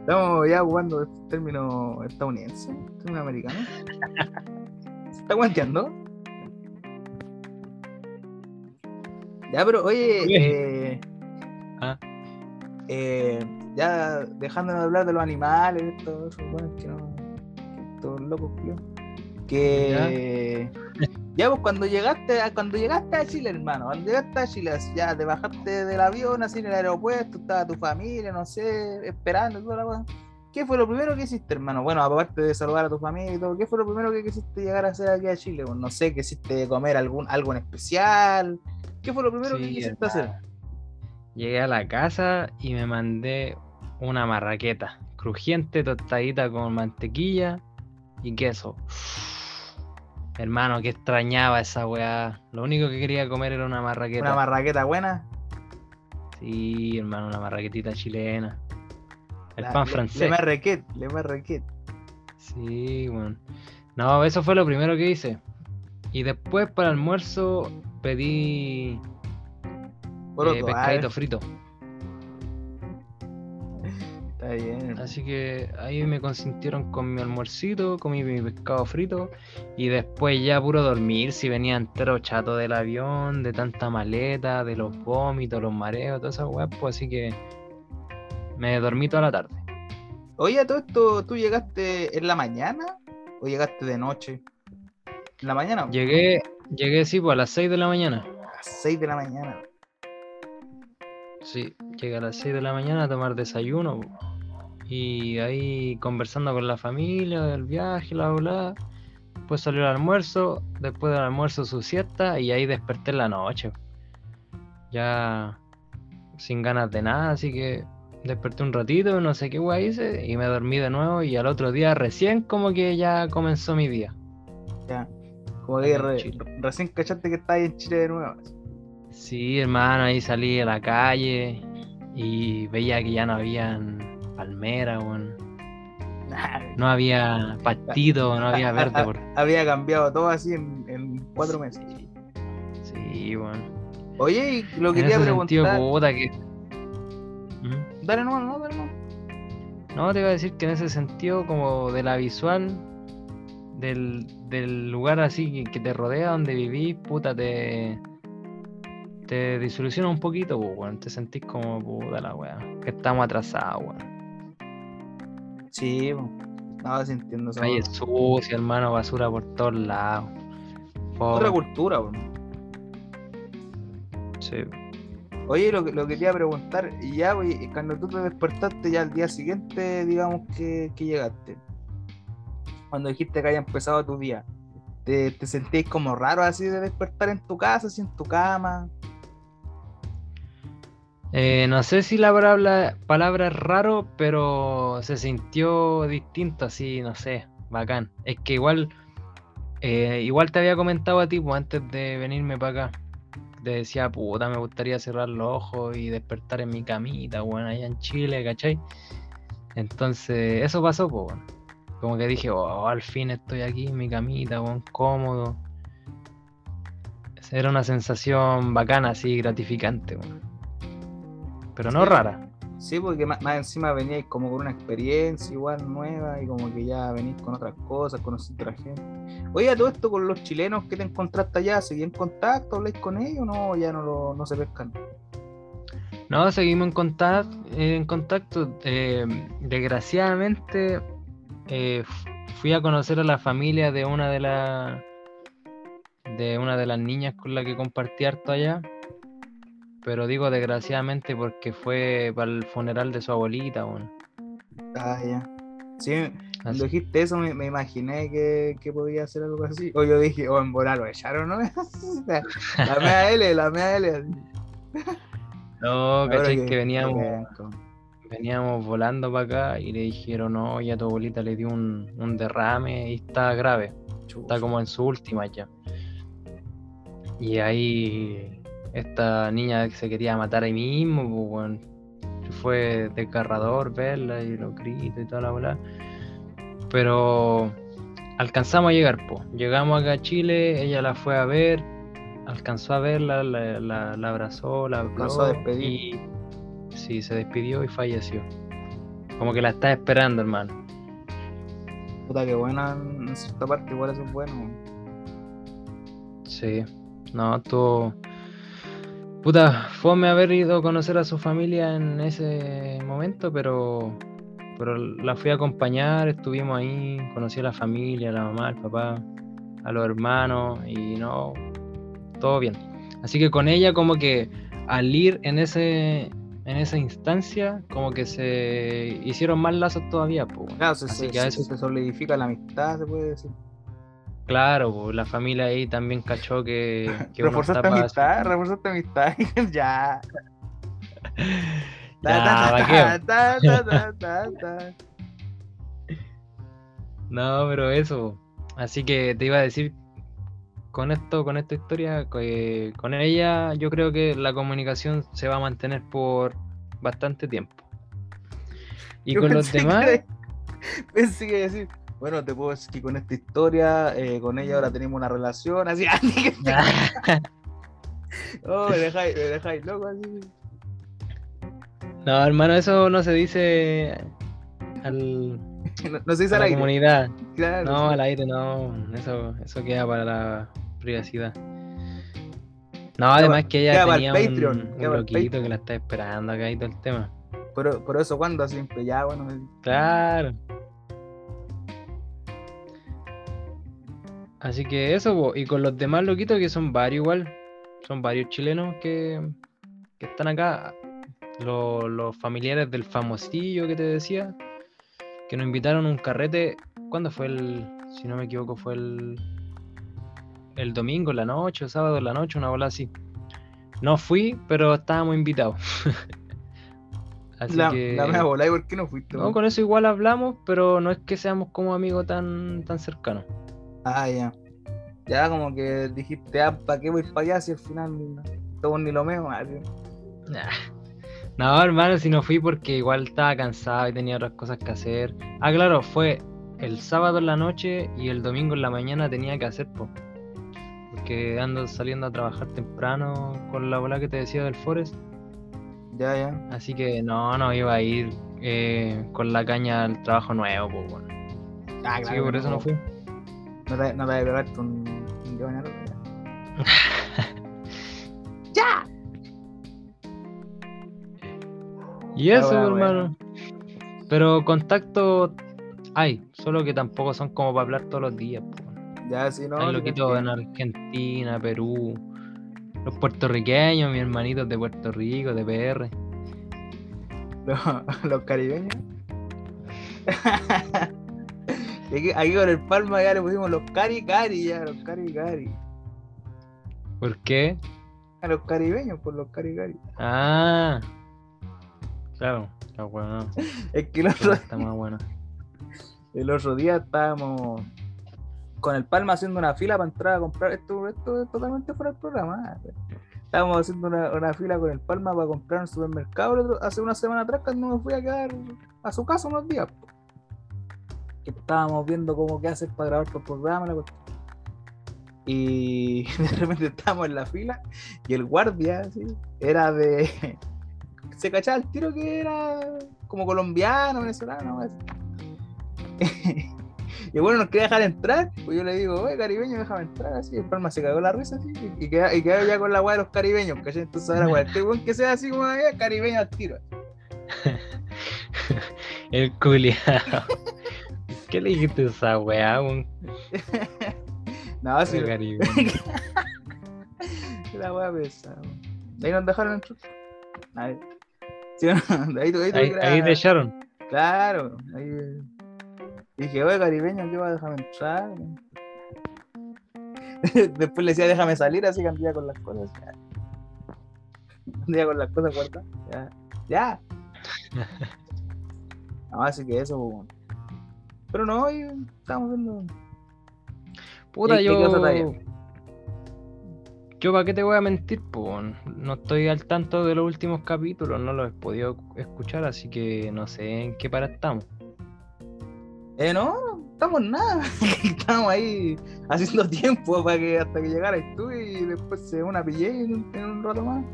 Speaker 1: Estamos ya jugando este término estadounidense, término americano. ¿Se está guanteando? Ya, pero oye, eh,
Speaker 2: Ah.
Speaker 1: eh, ya dejándonos de hablar de los animales, estos bueno, que no, culiao, que ya pues cuando llegaste, a, cuando llegaste a Chile, hermano, cuando llegaste a Chile, ya te bajaste del avión, así en el aeropuerto, estaba tu familia, no sé, esperando toda la cosa. ¿Qué fue lo primero que hiciste, hermano? Bueno, aparte de saludar a tu familia y todo, ¿qué fue lo primero que quisiste llegar a hacer aquí a Chile? No sé, ¿quisiste comer algún, algo en especial? ¿Qué fue lo primero que quisiste
Speaker 2: hermano.
Speaker 1: hacer?
Speaker 2: Llegué a la casa y me mandé una marraqueta. Crujiente, tostadita con mantequilla y queso. Hermano, que extrañaba esa weá. Lo único que quería comer era una marraqueta.
Speaker 1: Una marraqueta buena.
Speaker 2: Sí, hermano, una marraquetita chilena. El
Speaker 1: La-
Speaker 2: pan
Speaker 1: le-
Speaker 2: francés.
Speaker 1: Le marraquet, le marraquet.
Speaker 2: Sí, bueno. No, eso fue lo primero que hice. Y después para almuerzo pedí eh, pescadito frito.
Speaker 1: Está bien.
Speaker 2: Así que ahí me consintieron con mi almuercito, comí mi pescado frito y después ya puro dormir si venía entero chato del avión, de tanta maleta, de los vómitos, los mareos, todas esas weas, pues así que me dormí toda la tarde.
Speaker 1: Oye, a todo esto, ¿tú llegaste en la mañana o llegaste de noche? En la mañana,
Speaker 2: Llegué, llegué sí, pues a las 6 de la mañana.
Speaker 1: a las 6 de la mañana.
Speaker 2: Sí, llegué a las 6 de la mañana a tomar desayuno y ahí conversando con la familia del viaje, la bla. Después salió el almuerzo, después del almuerzo su siesta y ahí desperté en la noche. Ya sin ganas de nada, así que desperté un ratito, no sé qué guay hice y me dormí de nuevo y al otro día recién como que ya comenzó mi día.
Speaker 1: Ya. Como que re- recién cachaste que estáis en Chile de nuevo.
Speaker 2: Sí, hermano, ahí salí a la calle y veía que ya no habían palmeras, weón. No había pastito, no había verde por.
Speaker 1: Había cambiado todo así en, en cuatro meses.
Speaker 2: Sí, bueno.
Speaker 1: Oye, y lo
Speaker 2: En
Speaker 1: quería
Speaker 2: ese sentido,
Speaker 1: preguntar.
Speaker 2: puta que. ¿Mm?
Speaker 1: Dale no, no, dale no.
Speaker 2: No, te iba a decir que en ese sentido, como de la visual del, del lugar así que, que te rodea, donde vivís, puta, te. Te desilusiona un poquito, pues, weón. Te sentís como puta la weá. Que estamos atrasados, weón.
Speaker 1: Sí, estaba sintiendo esa
Speaker 2: Calle sucia, hermano, basura por todos lados.
Speaker 1: Otra cultura, po.
Speaker 2: Sí.
Speaker 1: Oye, lo, que- lo que quería preguntar, y ya, oye, y cuando tú te despertaste ya al día siguiente, digamos que, que llegaste, cuando dijiste que había empezado tu día, ¿te, te sentías como raro así de despertar en tu casa, así en tu cama?
Speaker 2: Eh, no sé si la palabra, palabra es raro, pero se sintió distinto, así, no sé, bacán. Es que igual, eh, igual te había comentado a ti, pues, antes de venirme para acá. Te decía, puta, me gustaría cerrar los ojos y despertar en mi camita, bueno, allá en Chile, ¿cachai? Entonces, eso pasó, pues, bueno. Como que dije, oh, al fin estoy aquí en mi camita, cómodo. Era una sensación bacana, así, gratificante. Pero no
Speaker 1: Sí.
Speaker 2: rara.
Speaker 1: Sí, porque más, más encima veníais como con una experiencia igual nueva y como que ya venís con otras cosas, conociste a la gente. Oye, a todo esto con los chilenos que te encontraste allá, ¿seguís en contacto? ¿Habláis con ellos o no? Ya no, lo- no se pescan.
Speaker 2: No, seguimos en contacto. En contacto. eh, desgraciadamente, eh, fui a conocer a la familia de una de las de una de las niñas con la que compartí harto allá. Pero digo desgraciadamente porque fue para el funeral de su abuelita. bueno.
Speaker 1: Ah, ya. Sí, cuando dijiste eso me, me imaginé que, que podía ser algo así. O yo dije, o en volar lo echaron, ¿no? la la mea L, la mea L.
Speaker 2: No, cachai
Speaker 1: que-
Speaker 2: que veníamos, veníamos volando para acá y le dijeron, no, ya tu abuelita le dio un, un derrame y está grave. Está como en su última ya. Y ahí esta niña se quería matar ahí mismo, pues, weón. Fue desgarrador verla y los gritos y toda la bola. Pero alcanzamos a llegar, pues. Llegamos acá a Chile, ella la fue a ver, alcanzó a verla, la, la- la abrazó, la
Speaker 1: Alcanzó a
Speaker 2: habló
Speaker 1: despedir.
Speaker 2: y sí, se despidió y falleció. Como que la está esperando, hermano.
Speaker 1: Puta que buena en cierta parte, igual eso es bueno.
Speaker 2: Sí, no, tú. Puta, fome haber ido a conocer a su familia en ese momento, pero. Pero la fui a acompañar, estuvimos ahí, conocí a la familia, a la mamá, al papá, a los hermanos, y no. Todo bien. Así que con ella, como que al ir en ese. En esa instancia, como que se hicieron más lazos todavía. Pues, bueno.
Speaker 1: Claro, se,
Speaker 2: Así
Speaker 1: se-
Speaker 2: que a eso-
Speaker 1: se solidifica la amistad, se puede decir.
Speaker 2: Claro, pues, la familia ahí también cachó que, que
Speaker 1: reforzaste amistad, reforzaste amistad. ya.
Speaker 2: Ya,
Speaker 1: Ta.
Speaker 2: No, pero eso. Así que te iba a decir, con esto, con esta historia, que con ella yo creo que la comunicación se va a mantener por bastante tiempo. Y
Speaker 1: Yo
Speaker 2: con los demás,
Speaker 1: que- pensé que decir, bueno, te puedo decir que con esta historia, eh, con ella ahora tenemos una relación, así, oh, me dejáis, me dejáis loco, así.
Speaker 2: no, hermano, eso no se dice al,
Speaker 1: No, no se dice
Speaker 2: a
Speaker 1: al
Speaker 2: la
Speaker 1: aire,
Speaker 2: comunidad.
Speaker 1: claro.
Speaker 2: No,
Speaker 1: sí.
Speaker 2: al aire no, eso, eso queda para la privacidad. No, además que ella tenía
Speaker 1: Patreon,
Speaker 2: un, un loquito que la está esperando acá y todo el tema.
Speaker 1: Pero, por eso, cuando siempre, ya, bueno,
Speaker 2: Claro. Así que eso, po, y con los demás loquitos que son varios igual, son varios chilenos que, que están acá, Lo- los familiares del famosillo que te decía, que nos invitaron a un carrete, ¿cuándo fue el, si no me equivoco, fue el, el domingo la noche o sábado en la noche, una bola así. No fui, pero estábamos invitados. Así
Speaker 1: la,
Speaker 2: que...
Speaker 1: la bola, ¿y por qué no fuiste?
Speaker 2: No, con eso igual hablamos, pero no es que seamos como amigos tan, tan cercanos.
Speaker 1: Ah, ya. Ya como que dijiste, ah, ¿para qué voy para allá si al final todo ni lo meo? así.
Speaker 2: Nah. No, hermano, si no fui porque igual estaba cansado y tenía otras cosas que hacer. Ah, claro, fue el sábado en la noche y el domingo en la mañana tenía que hacer, po. Porque ando saliendo a trabajar temprano con la bola que te decía del Forest.
Speaker 1: Ya, ya.
Speaker 2: Así que no, no iba a ir eh, con la caña al trabajo nuevo, pues bueno.
Speaker 1: Ah,
Speaker 2: Así que por eso no fui.
Speaker 1: No te, no voy a pegarte un, un ¡Ya!
Speaker 2: Y eso, hermano. Pero contacto hay, solo que tampoco son como para hablar todos los días. Po.
Speaker 1: Ya, si no.
Speaker 2: Hay loquitos en Argentina, Perú, los puertorriqueños, mis hermanitos de Puerto Rico, de PR.
Speaker 1: los, los caribeños. Aquí, aquí con el Palma ya le pusimos los cari cari, ya, los cari cari.
Speaker 2: ¿Por qué?
Speaker 1: A los caribeños, por los cari cari.
Speaker 2: Ah, claro, está bueno.
Speaker 1: Es que el otro,
Speaker 2: Está más bueno.
Speaker 1: el otro día estábamos con el Palma haciendo una fila para entrar a comprar. Esto, esto es totalmente fuera del programa. Estábamos haciendo una, una fila con el Palma para comprar en el supermercado hace una semana atrás cuando me fui a quedar a su casa unos días. po. Estábamos viendo cómo qué hacer para grabar por programa. Y de repente estábamos en la fila y el guardia era de. Se cachaba el tiro que era como colombiano, venezolano. Y bueno, nos quería dejar entrar, pues yo le digo, oye, caribeño, déjame entrar, así, el palma se cagó la risa, así, y, y queda, y queda ya con la weá de los caribeños, ¿cachai? Entonces ahora, cualquier weón que sea así como eh, caribeño al tiro.
Speaker 2: El culiado. ¿Qué le dijiste esa weá? Un
Speaker 1: No, así,
Speaker 2: caribeño.
Speaker 1: la weá pesada. De ahí nos dejaron entrar. Ahí. Sí, no, de ahí, de ahí,
Speaker 2: Ahí, ahí te echaron.
Speaker 1: Claro, ahí. Dije, oye, caribeño, ¿qué va a dejarme entrar? Después le decía, déjame salir, así que andía con las cosas. ya. Andía con las cosas guardadas. Ya. Ya. No, así que eso, pues. Pero no, hoy estamos viendo.
Speaker 2: Puta,
Speaker 1: ¿Y- y qué
Speaker 2: yo. Yo, ¿para qué te voy a mentir? po? No estoy al tanto de los últimos capítulos, no los he podido escuchar, así que no sé en qué para estamos.
Speaker 1: Eh, no, no estamos en nada. estamos ahí haciendo tiempo para que hasta que llegaras tú y después se una PJ en, un- en un rato más.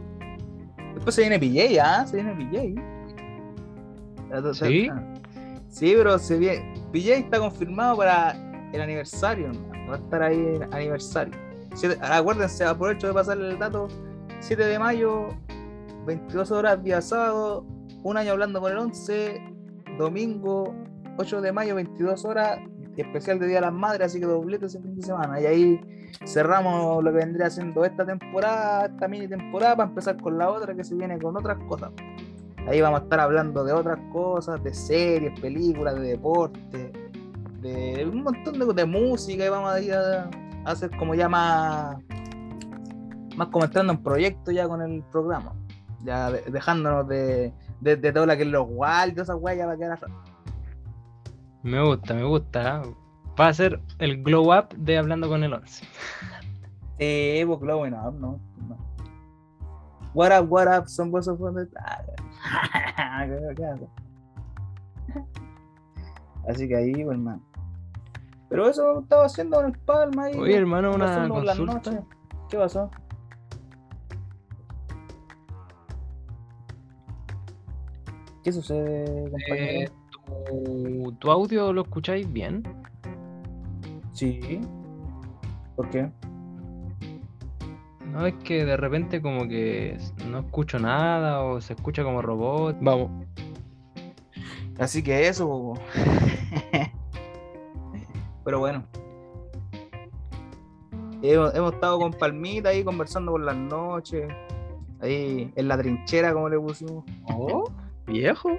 Speaker 1: Después se viene PJ, ¿ah? Se viene PJ.
Speaker 2: ¿Sí?
Speaker 1: Sí, pero se viene. PJ está confirmado para el aniversario, hermano. Va a estar ahí en aniversario. Siete- acuérdense, aprovecho de pasarle el dato. 7 de mayo, 22 horas día sábado, un año hablando con el 11, domingo 8 de mayo, 22 horas, especial de Día de las Madres, así que doblete ese fin de semana. Y ahí cerramos lo que vendría siendo esta temporada, esta mini temporada, para empezar con la otra que se viene con otras cosas. Ahí vamos a estar hablando de otras cosas, de series, películas, de deporte, de un montón de, de música, y vamos a ir a, a hacer como ya más, más como entrando en proyectos ya con el programa. Ya de- dejándonos de, de, de todo lo que es los wild, de esas weas ya va a quedar.
Speaker 2: Me gusta, me gusta. ¿eh? Va a ser el glow up de Hablando con el 11.
Speaker 1: Sí, pues glowing up, no. no. What up, what up, son vos of the Ah. Así que ahí, pues, hermano. Pero eso estaba haciendo en el Palma ahí.
Speaker 2: Oye, hermano, una consulta.
Speaker 1: ¿Qué pasó? ¿Qué sucede, compañero?
Speaker 2: Eh, ¿tu, tu audio lo escucháis bien?
Speaker 1: Sí. ¿Por qué?
Speaker 2: No es que de repente como que no escucho nada o se escucha como robot. Vamos.
Speaker 1: Así que eso. po. Pero bueno. Hemos, hemos estado con Palmita ahí conversando por las noches. Ahí en la trinchera, como le pusimos.
Speaker 2: Oh, viejo.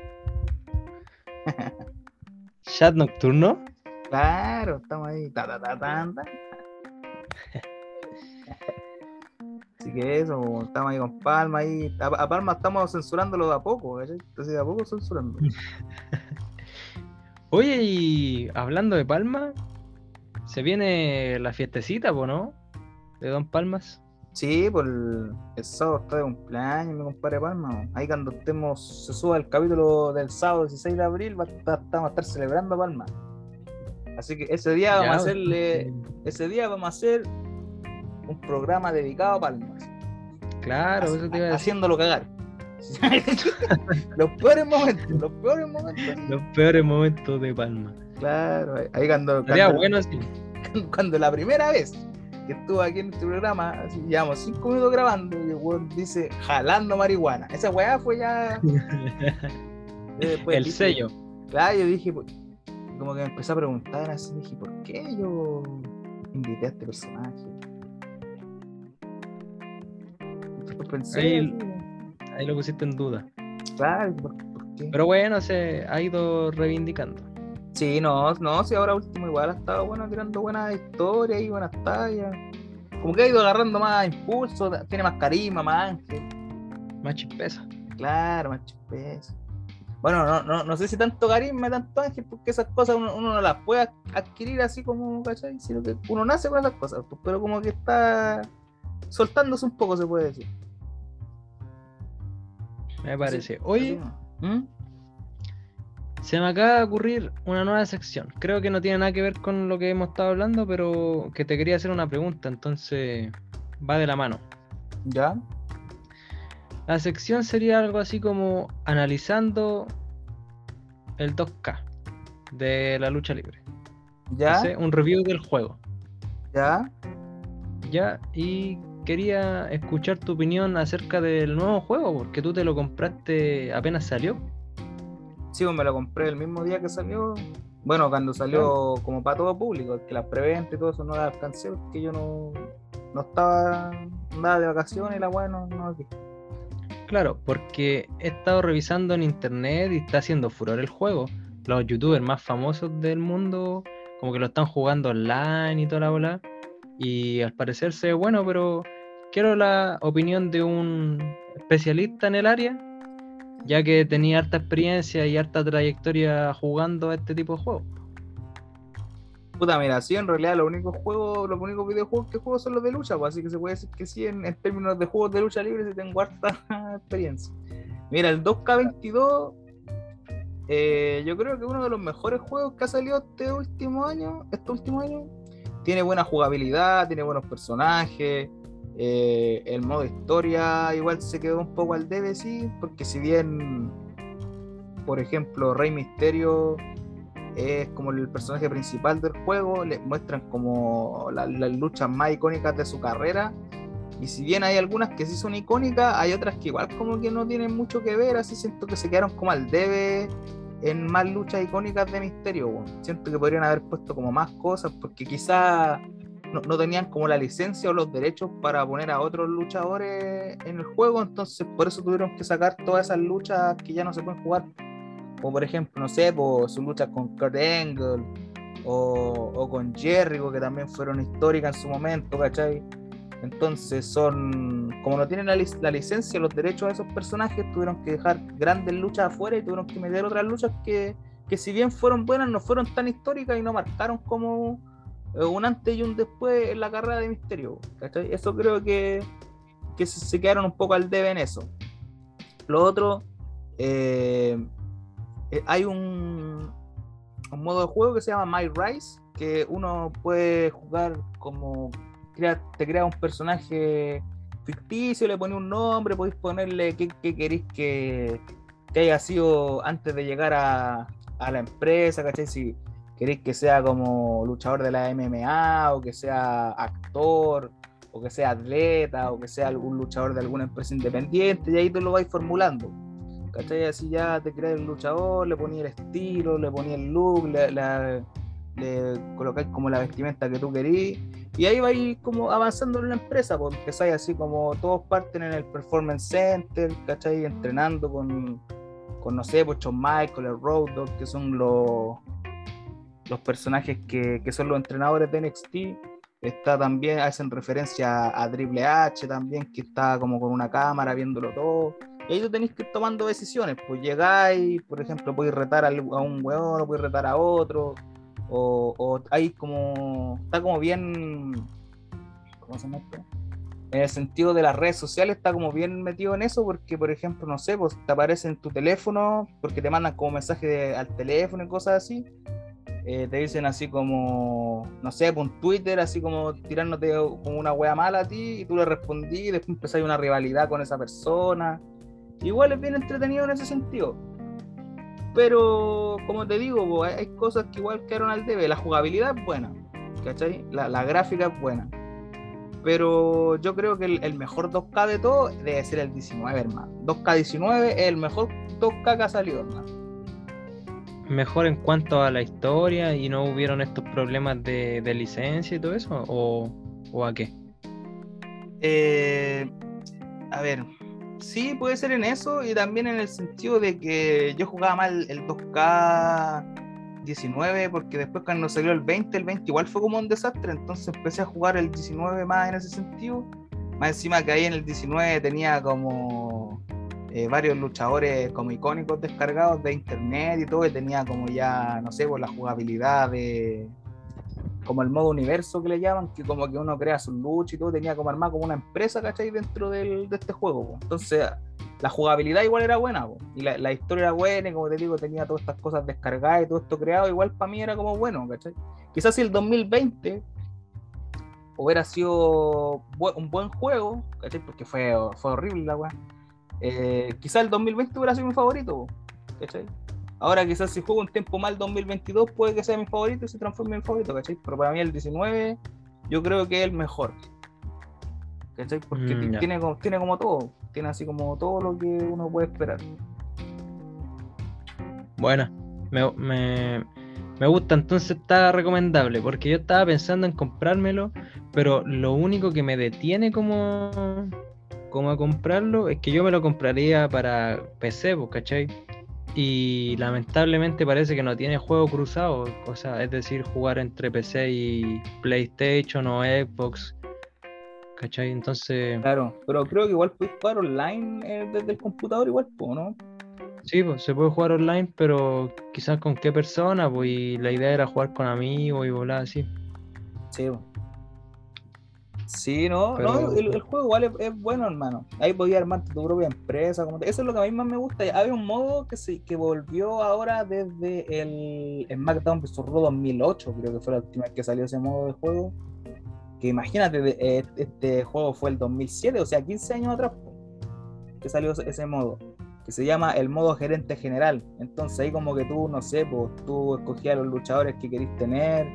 Speaker 2: Chat nocturno.
Speaker 1: Claro, estamos ahí. Ta, ta, ta, Así que eso, estamos ahí con Palma ahí. A, a Palma estamos censurándolo de a poco, ¿cachai? Entonces de a poco censurando.
Speaker 2: Oye, y hablando de Palma, se viene la fiestecita, ¿po no? De Don Palmas.
Speaker 1: Sí, por el, el sábado está de cumpleaños, mi compadre Palma. Ahí cuando estemos, se suba el capítulo del sábado 16 de abril, va a estar- vamos a estar celebrando a Palma. Así que ese día vamos a hacerle, ese día vamos a hacer un programa dedicado a Palma.
Speaker 2: Claro, eso te iba a decir.
Speaker 1: haciéndolo cagar. los peores momentos, los peores momentos.
Speaker 2: Los peores momentos de Palma.
Speaker 1: Claro, ahí- cuando, cuando,
Speaker 2: bueno sí.
Speaker 1: cuando la primera vez que estuvo aquí en este programa, así, llevamos cinco minutos grabando y el weón dice jalando marihuana. Esa weá fue ya. Después
Speaker 2: el
Speaker 1: dije-
Speaker 2: sello.
Speaker 1: Claro, yo dije, pues, como que me empecé a preguntar así, dije, ¿por qué yo invité a este personaje? Pensé,
Speaker 2: Ahí- Ahí lo pusiste en duda.
Speaker 1: claro, ¿por, por qué?
Speaker 2: Pero bueno, se ha ido reivindicando.
Speaker 1: Sí, no, no, sí, ahora último igual ha estado bueno tirando buenas historias y buenas tallas. Como que ha ido agarrando más impulso, tiene más carisma, más ángel.
Speaker 2: Más chispeza.
Speaker 1: Claro, más chispeza. Bueno, no, no, no sé si tanto carisma, tanto ángel, porque esas cosas uno, uno no las puede adquirir así como, ¿cachai? Sino que uno nace con esas cosas, pues, pero como que está soltándose un poco, se puede decir.
Speaker 2: Me parece. Oye,
Speaker 1: así, ¿Mm?
Speaker 2: se me acaba de ocurrir una nueva sección. Creo que no tiene nada que ver con lo que hemos estado hablando, pero que te quería hacer una pregunta, entonces va de la mano.
Speaker 1: ¿Ya?
Speaker 2: La sección sería algo así como analizando el 2K de la lucha libre.
Speaker 1: ¿Ya?
Speaker 2: Un review del juego.
Speaker 1: ¿Ya?
Speaker 2: Ya, y quería escuchar tu opinión acerca del nuevo juego, porque tú te lo compraste apenas salió.
Speaker 1: Sí, pues me lo compré el mismo día que salió. Bueno, cuando salió como para todo público, que las preventa y todo eso no las alcancé porque yo no, no estaba nada de vacaciones y la weá no, no aquí.
Speaker 2: Claro, porque he estado revisando en internet y está haciendo furor el juego. Los youtubers más famosos del mundo, como que lo están jugando online y toda la bola. Y al parecer se ve bueno, pero quiero la opinión de un especialista en el área, ya que tenía harta experiencia y harta trayectoria jugando a este tipo de juegos.
Speaker 1: Puta, mira, sí, en realidad los únicos juegos, los únicos videojuegos que juego son los de lucha, pues, así que se puede decir que sí, en, términos de juegos de lucha libre sí tengo harta experiencia. Mira, el 2K22, eh, yo creo que uno de los mejores juegos que ha salido este último año, este último año, tiene buena jugabilidad, tiene buenos personajes, eh, el modo historia igual se quedó un poco al debe, sí, porque si bien, por ejemplo, Rey Misterio es como el personaje principal del juego, le muestran como la- las luchas más icónicas de su carrera. Y si bien hay algunas que sí son icónicas, hay otras que igual como que no tienen mucho que ver, así siento que se quedaron como al debe en más luchas icónicas de Misterio. Siento que podrían haber puesto como más cosas, porque quizá no, no tenían como la licencia o los derechos para poner a otros luchadores en el juego, entonces por eso tuvieron que sacar todas esas luchas que ya no se pueden jugar o por ejemplo, no sé, por sus luchas con Kurt Angle o, o con Jericho, que también fueron históricas en su momento, ¿cachai? Entonces son, como no tienen la, lic- la licencia, los derechos de esos personajes, tuvieron que dejar grandes luchas afuera y tuvieron que meter otras luchas que, que si bien fueron buenas, no fueron tan históricas y no marcaron como eh, un antes y un después en la carrera de Misterio, ¿cachai? Eso creo que, que se, quedaron un poco al debe en eso. Lo otro, eh, eh, hay un, un modo de juego que se llama My Rise, que uno puede jugar como crea- te crea un personaje ficticio, le pone un nombre, podéis ponerle qué, qué queréis que, que haya sido antes de llegar a, a la empresa, ¿cachai? Si queréis que sea como luchador de la MMA, o que sea actor, o que sea atleta, o que sea algún luchador de alguna empresa independiente, y ahí te lo vais formulando. ¿Cachai? Así ya te creas el luchador, le ponía el estilo, le ponía el look, le, la- le colocáis como la vestimenta que tú querís. Y ahí vais como avanzando en la empresa, pues empezáis así como todos parten en el Performance Center, ¿cachai? Entrenando con, con no sé, pues Shawn Michael, el Road Dogg, que son los, los personajes que, que son los entrenadores de NXT. Está también, hacen referencia a Triple H también, que está como con una cámara viéndolo todo. Y ahí tú tenéis que ir tomando decisiones. Pues llegáis, por ejemplo, podéis retar a un o podéis retar a otro. O, o hay como. Está como bien. ¿Cómo se llama? En el sentido de las redes sociales está como bien metido en eso porque, por ejemplo, no sé, pues te aparece en tu teléfono porque te mandan como mensaje de- al teléfono y cosas así. Eh, te dicen así como, no sé, por un Twitter, así como tirándote como una wea mala a ti y tú le respondí y después empezáis una rivalidad con esa persona. Igual es bien entretenido en ese sentido. Pero, como te digo, hay, hay cosas que igual quedaron al debe. La jugabilidad es buena, ¿cachai? La, la gráfica es buena. pero yo creo que el, mejor 2K de todo debe ser el 19, hermano. 2K19 es el mejor 2K que ha salido, hermano.
Speaker 2: Mejor en cuanto a la historia y no hubieron estos problemas de, licencia y todo eso, o, a qué?
Speaker 1: Eh, a ver, sí, puede ser en eso y también en el sentido de que yo jugaba mal el 2K 19 porque después cuando salió el 20, el 20 igual fue como un desastre, entonces empecé a jugar el 19 más en ese sentido. Más encima que ahí en el 19 tenía como eh, varios luchadores como icónicos descargados de internet y todo, y tenía como ya, no sé, por pues, la jugabilidad de como el modo universo que le llaman, que como que uno crea su lucha y todo, tenía como armado como una empresa, ¿cachai? Dentro del, de este juego. Entonces la jugabilidad igual era buena, y la, historia era buena, y como te digo, tenía todas estas cosas descargadas y todo esto creado, igual para mí era como bueno, ¿cachai? Quizás si el 2020 hubiera sido un buen juego, ¿cachai? Porque fue, fue horrible la weá. Eh, quizás el 2020 hubiera sido mi favorito, ¿cachai? Ahora quizás si juego un tiempo mal 2022 puede que sea mi favorito y se transforme en mi favorito, ¿cachai? Pero para mí el 19 yo creo que es el mejor. ¿Cachai? Porque mm, tiene, tiene como todo tiene así como todo lo que uno puede esperar.
Speaker 2: Bueno, me, gusta, entonces está recomendable, porque yo estaba pensando en comprármelo, pero lo único que me detiene como, como a comprarlo es que yo me lo compraría para PC, pues, ¿cachai? Y lamentablemente parece que no tiene juego cruzado, o sea, es decir, jugar entre PC y PlayStation o Xbox ¿cachai? Entonces.
Speaker 1: Claro, pero creo que igual puedes jugar online eh, desde el computador, igual, ¿no?
Speaker 2: Sí, pues se puede jugar online, pero quizás con qué persona, pues y la idea era jugar con amigos y volar así.
Speaker 1: Sí, pues. Sí, no, no el, juego igual es, bueno, hermano. Ahí podías armar tu propia empresa. Como Eso es lo que a mí más me gusta. Había un modo que se, que volvió ahora desde el, el SmackDown vs. Raw 2008, creo que fue la última vez que salió ese modo de juego que imagínate, eh, este juego fue el 2007, o sea, 15 años atrás que salió ese modo, que se llama el modo gerente general. Entonces ahí como que tú, no sé, pues tú escogías los luchadores que querís tener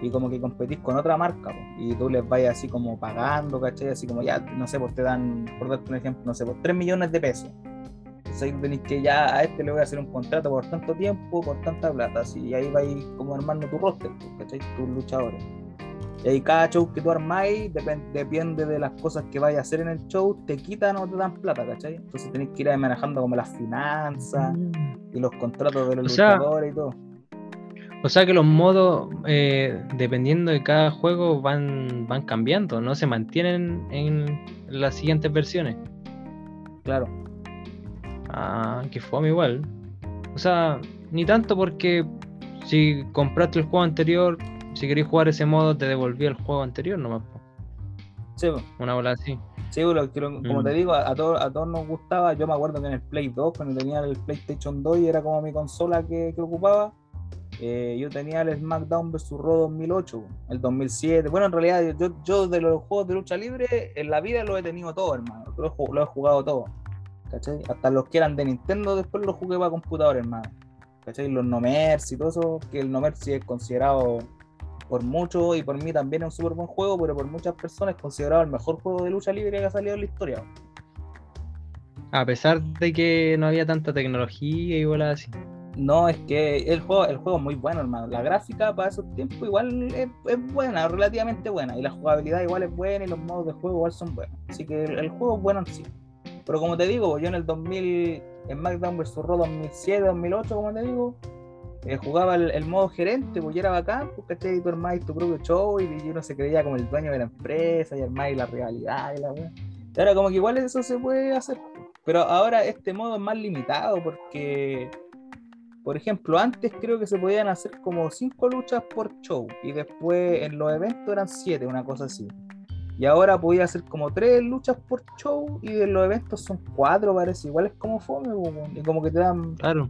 Speaker 1: y como que competís con otra marca y tú les vayas así como pagando, ¿cachai? Así como ya, no sé, pues te dan, por darte un ejemplo, no sé, pues 3 millones de pesos. Entonces ahí tenéis que ya a este le voy a hacer un contrato por tanto tiempo, por tanta plata, así, y ahí vais como armando tu roster, ¿cachai? Tus luchadores. Y ahí cada show que tú armáis, depende de las cosas que vayas a hacer en el show, te quitan o te dan plata, ¿cachai? Entonces tenés que ir manejando como las finanzas mm. y los contratos de los luchadores y todo.
Speaker 2: O sea que los modos, eh, dependiendo de cada juego, van, van cambiando, no se mantienen en las siguientes versiones.
Speaker 1: Claro.
Speaker 2: Ah, que fue igual. O sea, ni tanto porque si compraste el juego anterior, si queréis jugar ese modo, te devolvía el juego anterior nomás.
Speaker 1: Sí,
Speaker 2: Una bola así.
Speaker 1: Sí, como te mm. digo, a, todos, a todos nos gustaba. Yo me acuerdo que en el Play 2, cuando tenía el PlayStation 2 y era como mi consola que, ocupaba, eh, yo tenía el SmackDown vs. Raw 2008, el 2007. Bueno, en realidad, yo, yo de los juegos de lucha libre, en la vida lo he tenido todo, hermano. Lo, he jugado todo. ¿Cachai? Hasta los que eran de Nintendo, después los jugué para computador, hermano. ¿Cachai? Los No y todo eso, que el No Mercy es considerado por mucho y por mí también es un súper buen juego, pero por muchas personas es considerado el mejor juego de lucha libre que ha salido en la historia.
Speaker 2: A pesar de que no había tanta tecnología y bolas así.
Speaker 1: No, es que el juego, el juego es muy bueno, hermano. La gráfica para esos tiempos igual es, buena, relativamente buena. Y la jugabilidad igual es buena y los modos de juego igual son buenos. Así que el, juego es bueno en sí. Pero como te digo, yo en el 2000, en SmackDown vs. Raw 2007, 2008, como te digo, eh, jugaba el, modo gerente, porque era bacán, porque ¿cachai? Tú armáis tu propio show y, uno se creía como el dueño de la empresa y armáis la rivalidad y la Y ahora como que igual eso se puede hacer. Pero ahora este modo es más limitado porque, por ejemplo, antes creo que se podían hacer como cinco luchas por show y después en los eventos eran siete, una cosa así. Y ahora podía hacer como tres luchas por show y en los eventos son cuatro, parece. Igual es como fome, y como que te dan...
Speaker 2: Claro,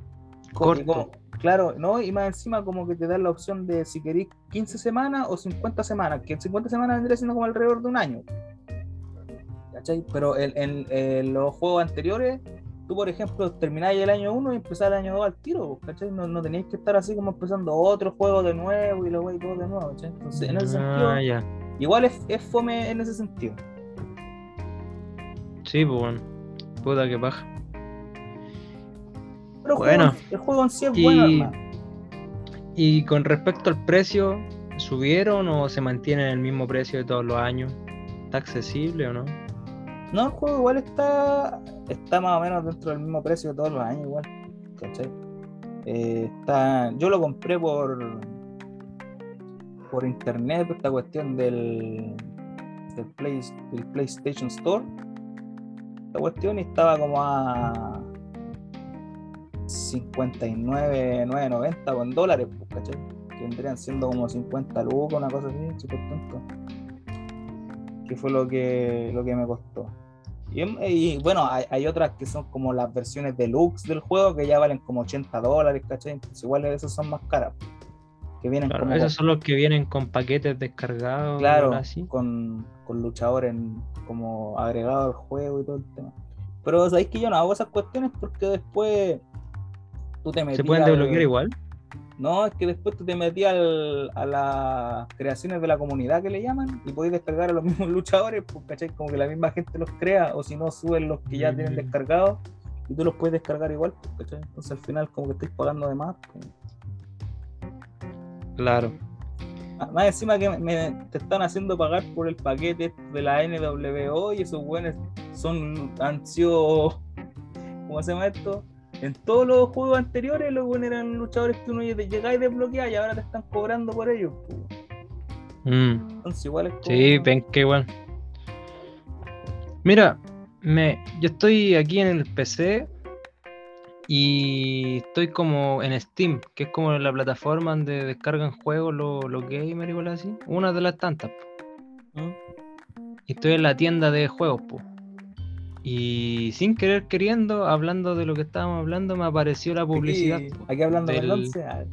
Speaker 2: corto.
Speaker 1: Claro, ¿no? Y más encima como que te dan la opción de si queréis 15 semanas o 50 semanas, que 50 semanas vendría siendo como alrededor de un año. ¿Cachai? Pero en, los juegos anteriores, tú por ejemplo termináis el año 1 y empezás el año 2 al tiro, ¿cachai? No, no tenéis que estar así como empezando otro juego de nuevo y luego y todo de nuevo, ¿cachai? Entonces, en ese ah, sentido, igual es, es fome en ese sentido.
Speaker 2: Sí, pues bueno. Puta que paja.
Speaker 1: Pero
Speaker 2: Bueno.
Speaker 1: juego- el juego en sí es
Speaker 2: Y-
Speaker 1: bueno, hermano.
Speaker 2: Y con respecto al precio, ¿subieron o se mantiene en el mismo precio de todos los años? ¿Está accesible o no?
Speaker 1: No, el juego igual está, está más o menos dentro del mismo precio de todos los años, igual. ¿Cachai? Eh, está, yo lo compré por por internet, esta cuestión del, del, Play- del PlayStation Store. Esta cuestión y estaba como a 59,990 con dólares, pues, ¿cachai? Que vendrían siendo como 50 lucas, una cosa así, súper tonto. Que fue lo que, lo que me costó. Y, y, bueno, hay, hay otras que son como las versiones deluxe del juego que ya valen como 80 dólares, ¿cachai? Entonces, igual esas son más caras. Que vienen
Speaker 2: Claro,
Speaker 1: como
Speaker 2: esos son los que vienen con paquetes descargados.
Speaker 1: Claro,
Speaker 2: así.
Speaker 1: con, con luchadores como agregado al juego y todo el tema. Pero sabéis que yo no hago esas cuestiones porque después tú te metías.
Speaker 2: ¿Se pueden desbloquear igual?
Speaker 1: No, es que después tú te metías al- a las creaciones de la comunidad que le llaman y podéis descargar a los mismos luchadores, pues, ¿cachai? Como que la misma gente los crea o si no suben los que ya tienen
Speaker 2: Mm.
Speaker 1: descargados y tú los puedes descargar igual, pues, ¿cachai? Entonces al final como que estáis pagando de más. pues.
Speaker 2: Claro.
Speaker 1: Ah, Más encima que me, me- te están haciendo pagar por el paquete de la NWO y esos buenos son, han sido, ¿cómo se llama esto? En todos los juegos anteriores los buenos eran luchadores que uno llegaba y desbloqueaba y ahora te están cobrando por ellos. pues.
Speaker 2: Mm.
Speaker 1: Entonces igual es como-
Speaker 2: Sí, ven que igual. Mira, me, yo estoy aquí en el PC y estoy como en Steam, que es como la plataforma donde descargan juegos los, los gamers y cosas así. Una de las tantas.
Speaker 1: ¿Mm?
Speaker 2: Y estoy en la tienda de juegos, po. Y sin querer queriendo, hablando de lo que estábamos hablando, me apareció la publicidad.
Speaker 1: Aquí,
Speaker 2: po.
Speaker 1: aquí hablando del
Speaker 2: del-
Speaker 1: 11, ah,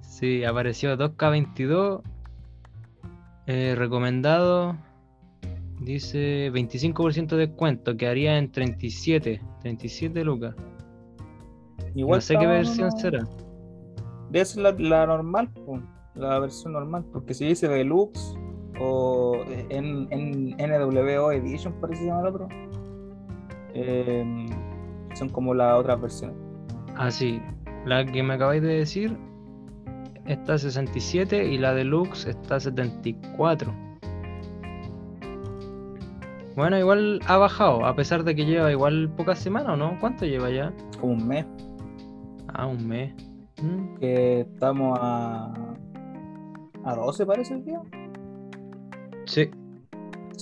Speaker 2: Sí, apareció 2K22. eh, recomendado. Dice 25% de descuento. Quedaría en 37. 37 lucas.
Speaker 1: igual
Speaker 2: no sé qué versión será.
Speaker 1: Debe ser la, la normal, la versión normal, porque si dice Deluxe o en, en NWO Edition, parece que se llama el otro, eh, son como las otras versiones.
Speaker 2: Ah, sí. La que me acabáis de decir está a 67 y la deluxe está a 74. Bueno, igual ha bajado, a pesar de que lleva igual pocas semanas, ¿o no? ¿Cuánto lleva ya?
Speaker 1: Como un mes
Speaker 2: Ah, un mes. Mm,
Speaker 1: que estamos a, a 12, parece el día.
Speaker 2: Sí,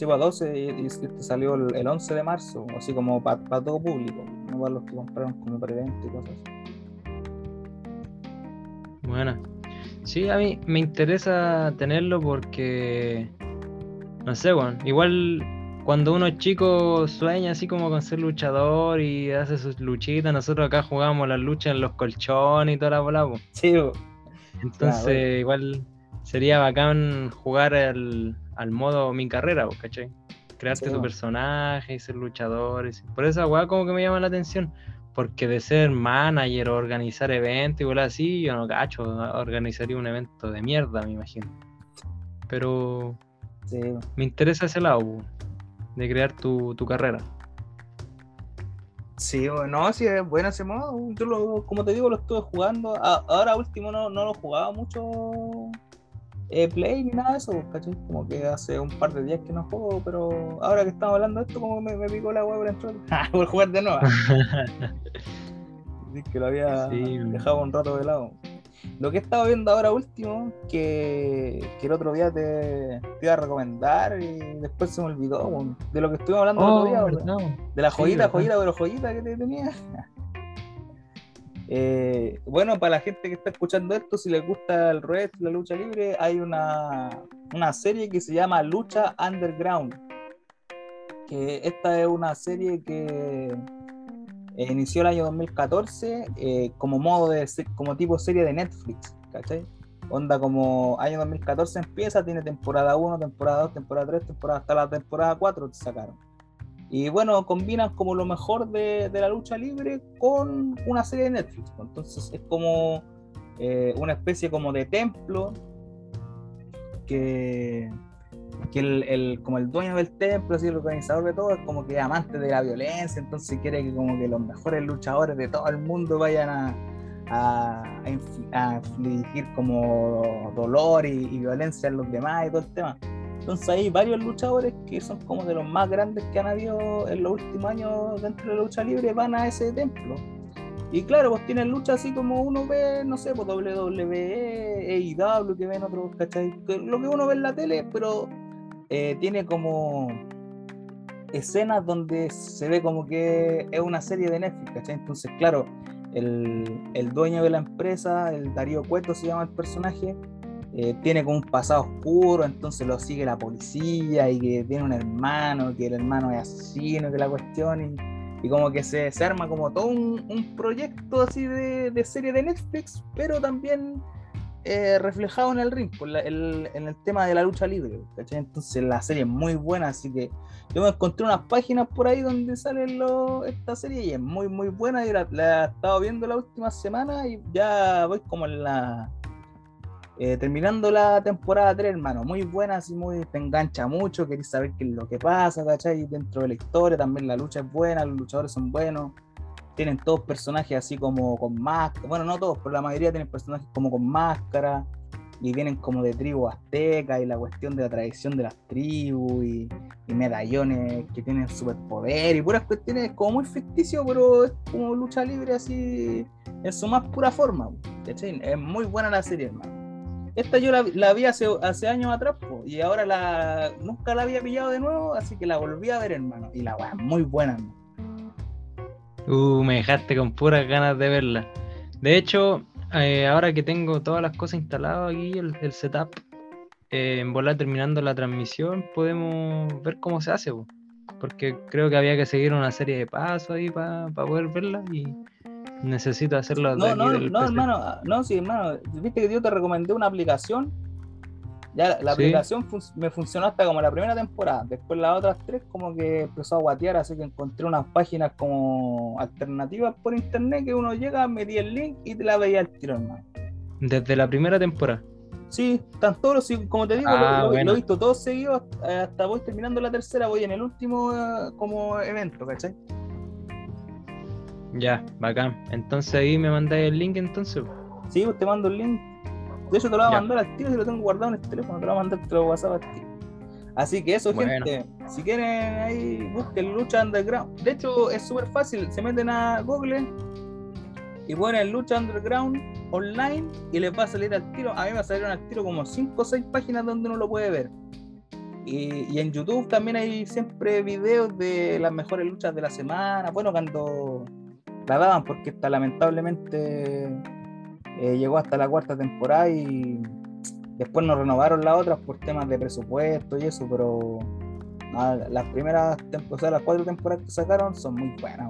Speaker 1: Sí, a 12 y, y este salió el, el 11 de marzo, así como para todo público, no para los que compraron como preventa y cosas así.
Speaker 2: buena. Sí, a mí me interesa tenerlo porque, no sé, bueno, igual cuando uno es chico sueña así como con ser luchador y hace sus luchitas, nosotros acá jugamos las luchas en los colchones y toda la bola.
Speaker 1: Sí.
Speaker 2: Entonces,
Speaker 1: bueno.
Speaker 2: igual sería bacán jugar al, al modo mi carrera, ¿cachai? Crearte
Speaker 1: Sí,
Speaker 2: tu personaje y ser luchador. y- Por esa weá como que me llama la atención. Porque de ser manager o organizar eventos y weá así, yo no cacho, organizaría un evento de mierda, me imagino. Pero
Speaker 1: sí,
Speaker 2: me interesa ese lado, de crear tu, tu carrera.
Speaker 1: Sí, bueno, no, sí es bueno ese modo. Yo lo, como te digo, lo estuve jugando. Ahora último no, no lo jugaba mucho eh, Play ni nada de eso, ¿cachai? Como que hace un par de días que no juego, pero ahora que estamos hablando de esto, como me, me picó la web por entrar. por jugar de nuevo. Así que lo había
Speaker 2: Sí.
Speaker 1: dejado un rato de lado. Lo que he estado viendo ahora último, que, que el otro día te, te iba a recomendar y después se me olvidó, de lo que estuvimos hablando el
Speaker 2: Oh,
Speaker 1: otro día, weón.
Speaker 2: ¿verdad?
Speaker 1: De la
Speaker 2: Sí,
Speaker 1: joyita,
Speaker 2: ¿verdad?
Speaker 1: joyita, pero joyita que te tenía. Eh, bueno, para la gente que está escuchando esto, si les gusta el Red, la lucha libre, hay una, una serie que se llama Lucha Underground. Que esta es una serie que eh, inició el año 2014 eh, como modo de como tipo serie de Netflix, ¿cachai? Onda como año 2014 empieza, tiene temporada 1, temporada 2, temporada 3, temporada hasta la temporada 4 te sacaron. Y bueno, combinan como lo mejor de, la lucha libre con una serie de Netflix. pues. Entonces es como eh, una especie como de templo que, el, como el dueño del templo, así el organizador de todo, es como que amante de la violencia, entonces quiere que como que los mejores luchadores de todo el mundo vayan a infligir como dolor y, y violencia en los demás y todo el tema. Entonces hay varios luchadores que son como de los más grandes que han habido en los últimos años dentro de la lucha libre, van a ese templo. Y claro, pues tienen lucha así como uno ve, no sé, pues WWE, AEW, que ven otros, ¿cachai? Lo que uno ve en la tele, pero eh, tiene como escenas donde se ve como que es una serie de Netflix, ¿cachai? Entonces, claro, el, el dueño de la empresa, el Darío Cueto se llama el personaje, eh, tiene como un pasado oscuro, entonces lo sigue la policía y que tiene un hermano, que el hermano es asesino, que la cuestión, y, como que se, arma como todo un, proyecto así de, serie de Netflix, pero también eh, reflejado en el ring, por la- en el tema de la lucha libre, ¿cachai? Entonces la serie es muy buena, así que yo me encontré unas páginas por ahí donde sale esta serie y es muy muy buena y la, la he estado viendo la última semana y ya voy como en la... eh, terminando la temporada 3, hermano, muy buena, así muy, te engancha mucho, querés saber qué es lo que pasa, ¿cachai? Dentro de la historia también la lucha es buena, los luchadores son buenos, tienen todos personajes así como con máscara, bueno, no todos, pero la mayoría tienen personajes como con máscara y vienen como de tribu azteca y la cuestión de la tradición de las tribus y, y medallones que tienen superpoder y puras cuestiones como muy ficticio, pero es como lucha libre así en su más pura forma. ¿cachai? Es muy buena la serie, hermano. Esta yo la, vi hace, hace años atrás y ahora la nunca la había pillado de nuevo, así que la volví a ver, hermano. Y la weá muy buena.
Speaker 2: Uh, me dejaste con puras ganas de verla. De hecho, eh, ahora que tengo todas las cosas instaladas aquí, el, setup, eh, en volar terminando la transmisión, podemos ver cómo se hace, po. porque creo que había que seguir una serie de pasos ahí para poder verla y necesito hacerlo
Speaker 1: No, no,
Speaker 2: del
Speaker 1: no,
Speaker 2: PC.
Speaker 1: hermano, ah, no, sí, hermano. Viste que yo te recomendé una aplicación. Ya la, la
Speaker 2: Sí.
Speaker 1: aplicación fun- me funcionó hasta como la primera temporada. Después las otras tres como que empezó a guatear, así que encontré unas páginas como alternativas por internet que uno llega, metí el link y te la veía al tiro, hermano.
Speaker 2: Desde la primera temporada.
Speaker 1: Sí, están todos, como te digo, lo-
Speaker 2: Ah,
Speaker 1: lo, lo he visto todos seguidos hasta, hasta voy terminando la tercera, voy en el último eh, como evento, ¿cachai?
Speaker 2: Ya, bacán. Entonces ahí me mandáis el link entonces.
Speaker 1: Sí, pues te mando el link. De hecho, te lo voy a
Speaker 2: Ya.
Speaker 1: mandar al tiro, si lo tengo guardado en el teléfono, te lo voy a mandar te lo WhatsApp al tiro. Así que eso,
Speaker 2: Bueno.
Speaker 1: gente. Si quieren ahí, busquen Lucha Underground. De hecho, es súper fácil. Se meten a Google y ponen Lucha Underground online y les va a salir al tiro. A mí me a salir al tiro como 5 o 6 páginas donde uno lo puede ver. Y, y en YouTube también hay siempre videos de las mejores luchas de la semana. Bueno, cuando la daban, porque está lamentablemente eh, llegó hasta la cuarta temporada y después nos renovaron las otras por temas de presupuesto y eso, pero las primeras, o sea, las cuatro temporadas que sacaron son muy buenas,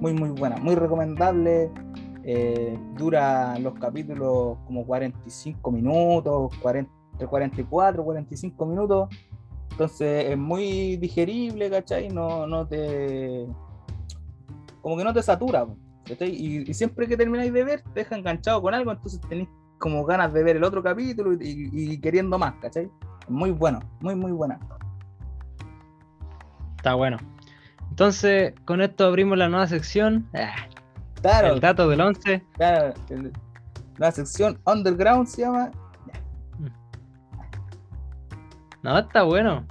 Speaker 1: muy, muy buenas, muy recomendables. eh, dura los capítulos como 45 minutos, 40, entre 44 45 minutos. Entonces es muy digerible, ¿cachai? No, no te. Como que no te satura. Y, y siempre que termináis de ver, te deja enganchado con algo, entonces tenéis como ganas de ver el otro capítulo y, y- y queriendo más, ¿cachai? Muy bueno, muy, muy buena.
Speaker 2: Está bueno. Entonces, con esto abrimos la nueva sección. Ah,
Speaker 1: Claro,
Speaker 2: el dato del 11.
Speaker 1: claro, el- la sección Underground se llama.
Speaker 2: No, está bueno.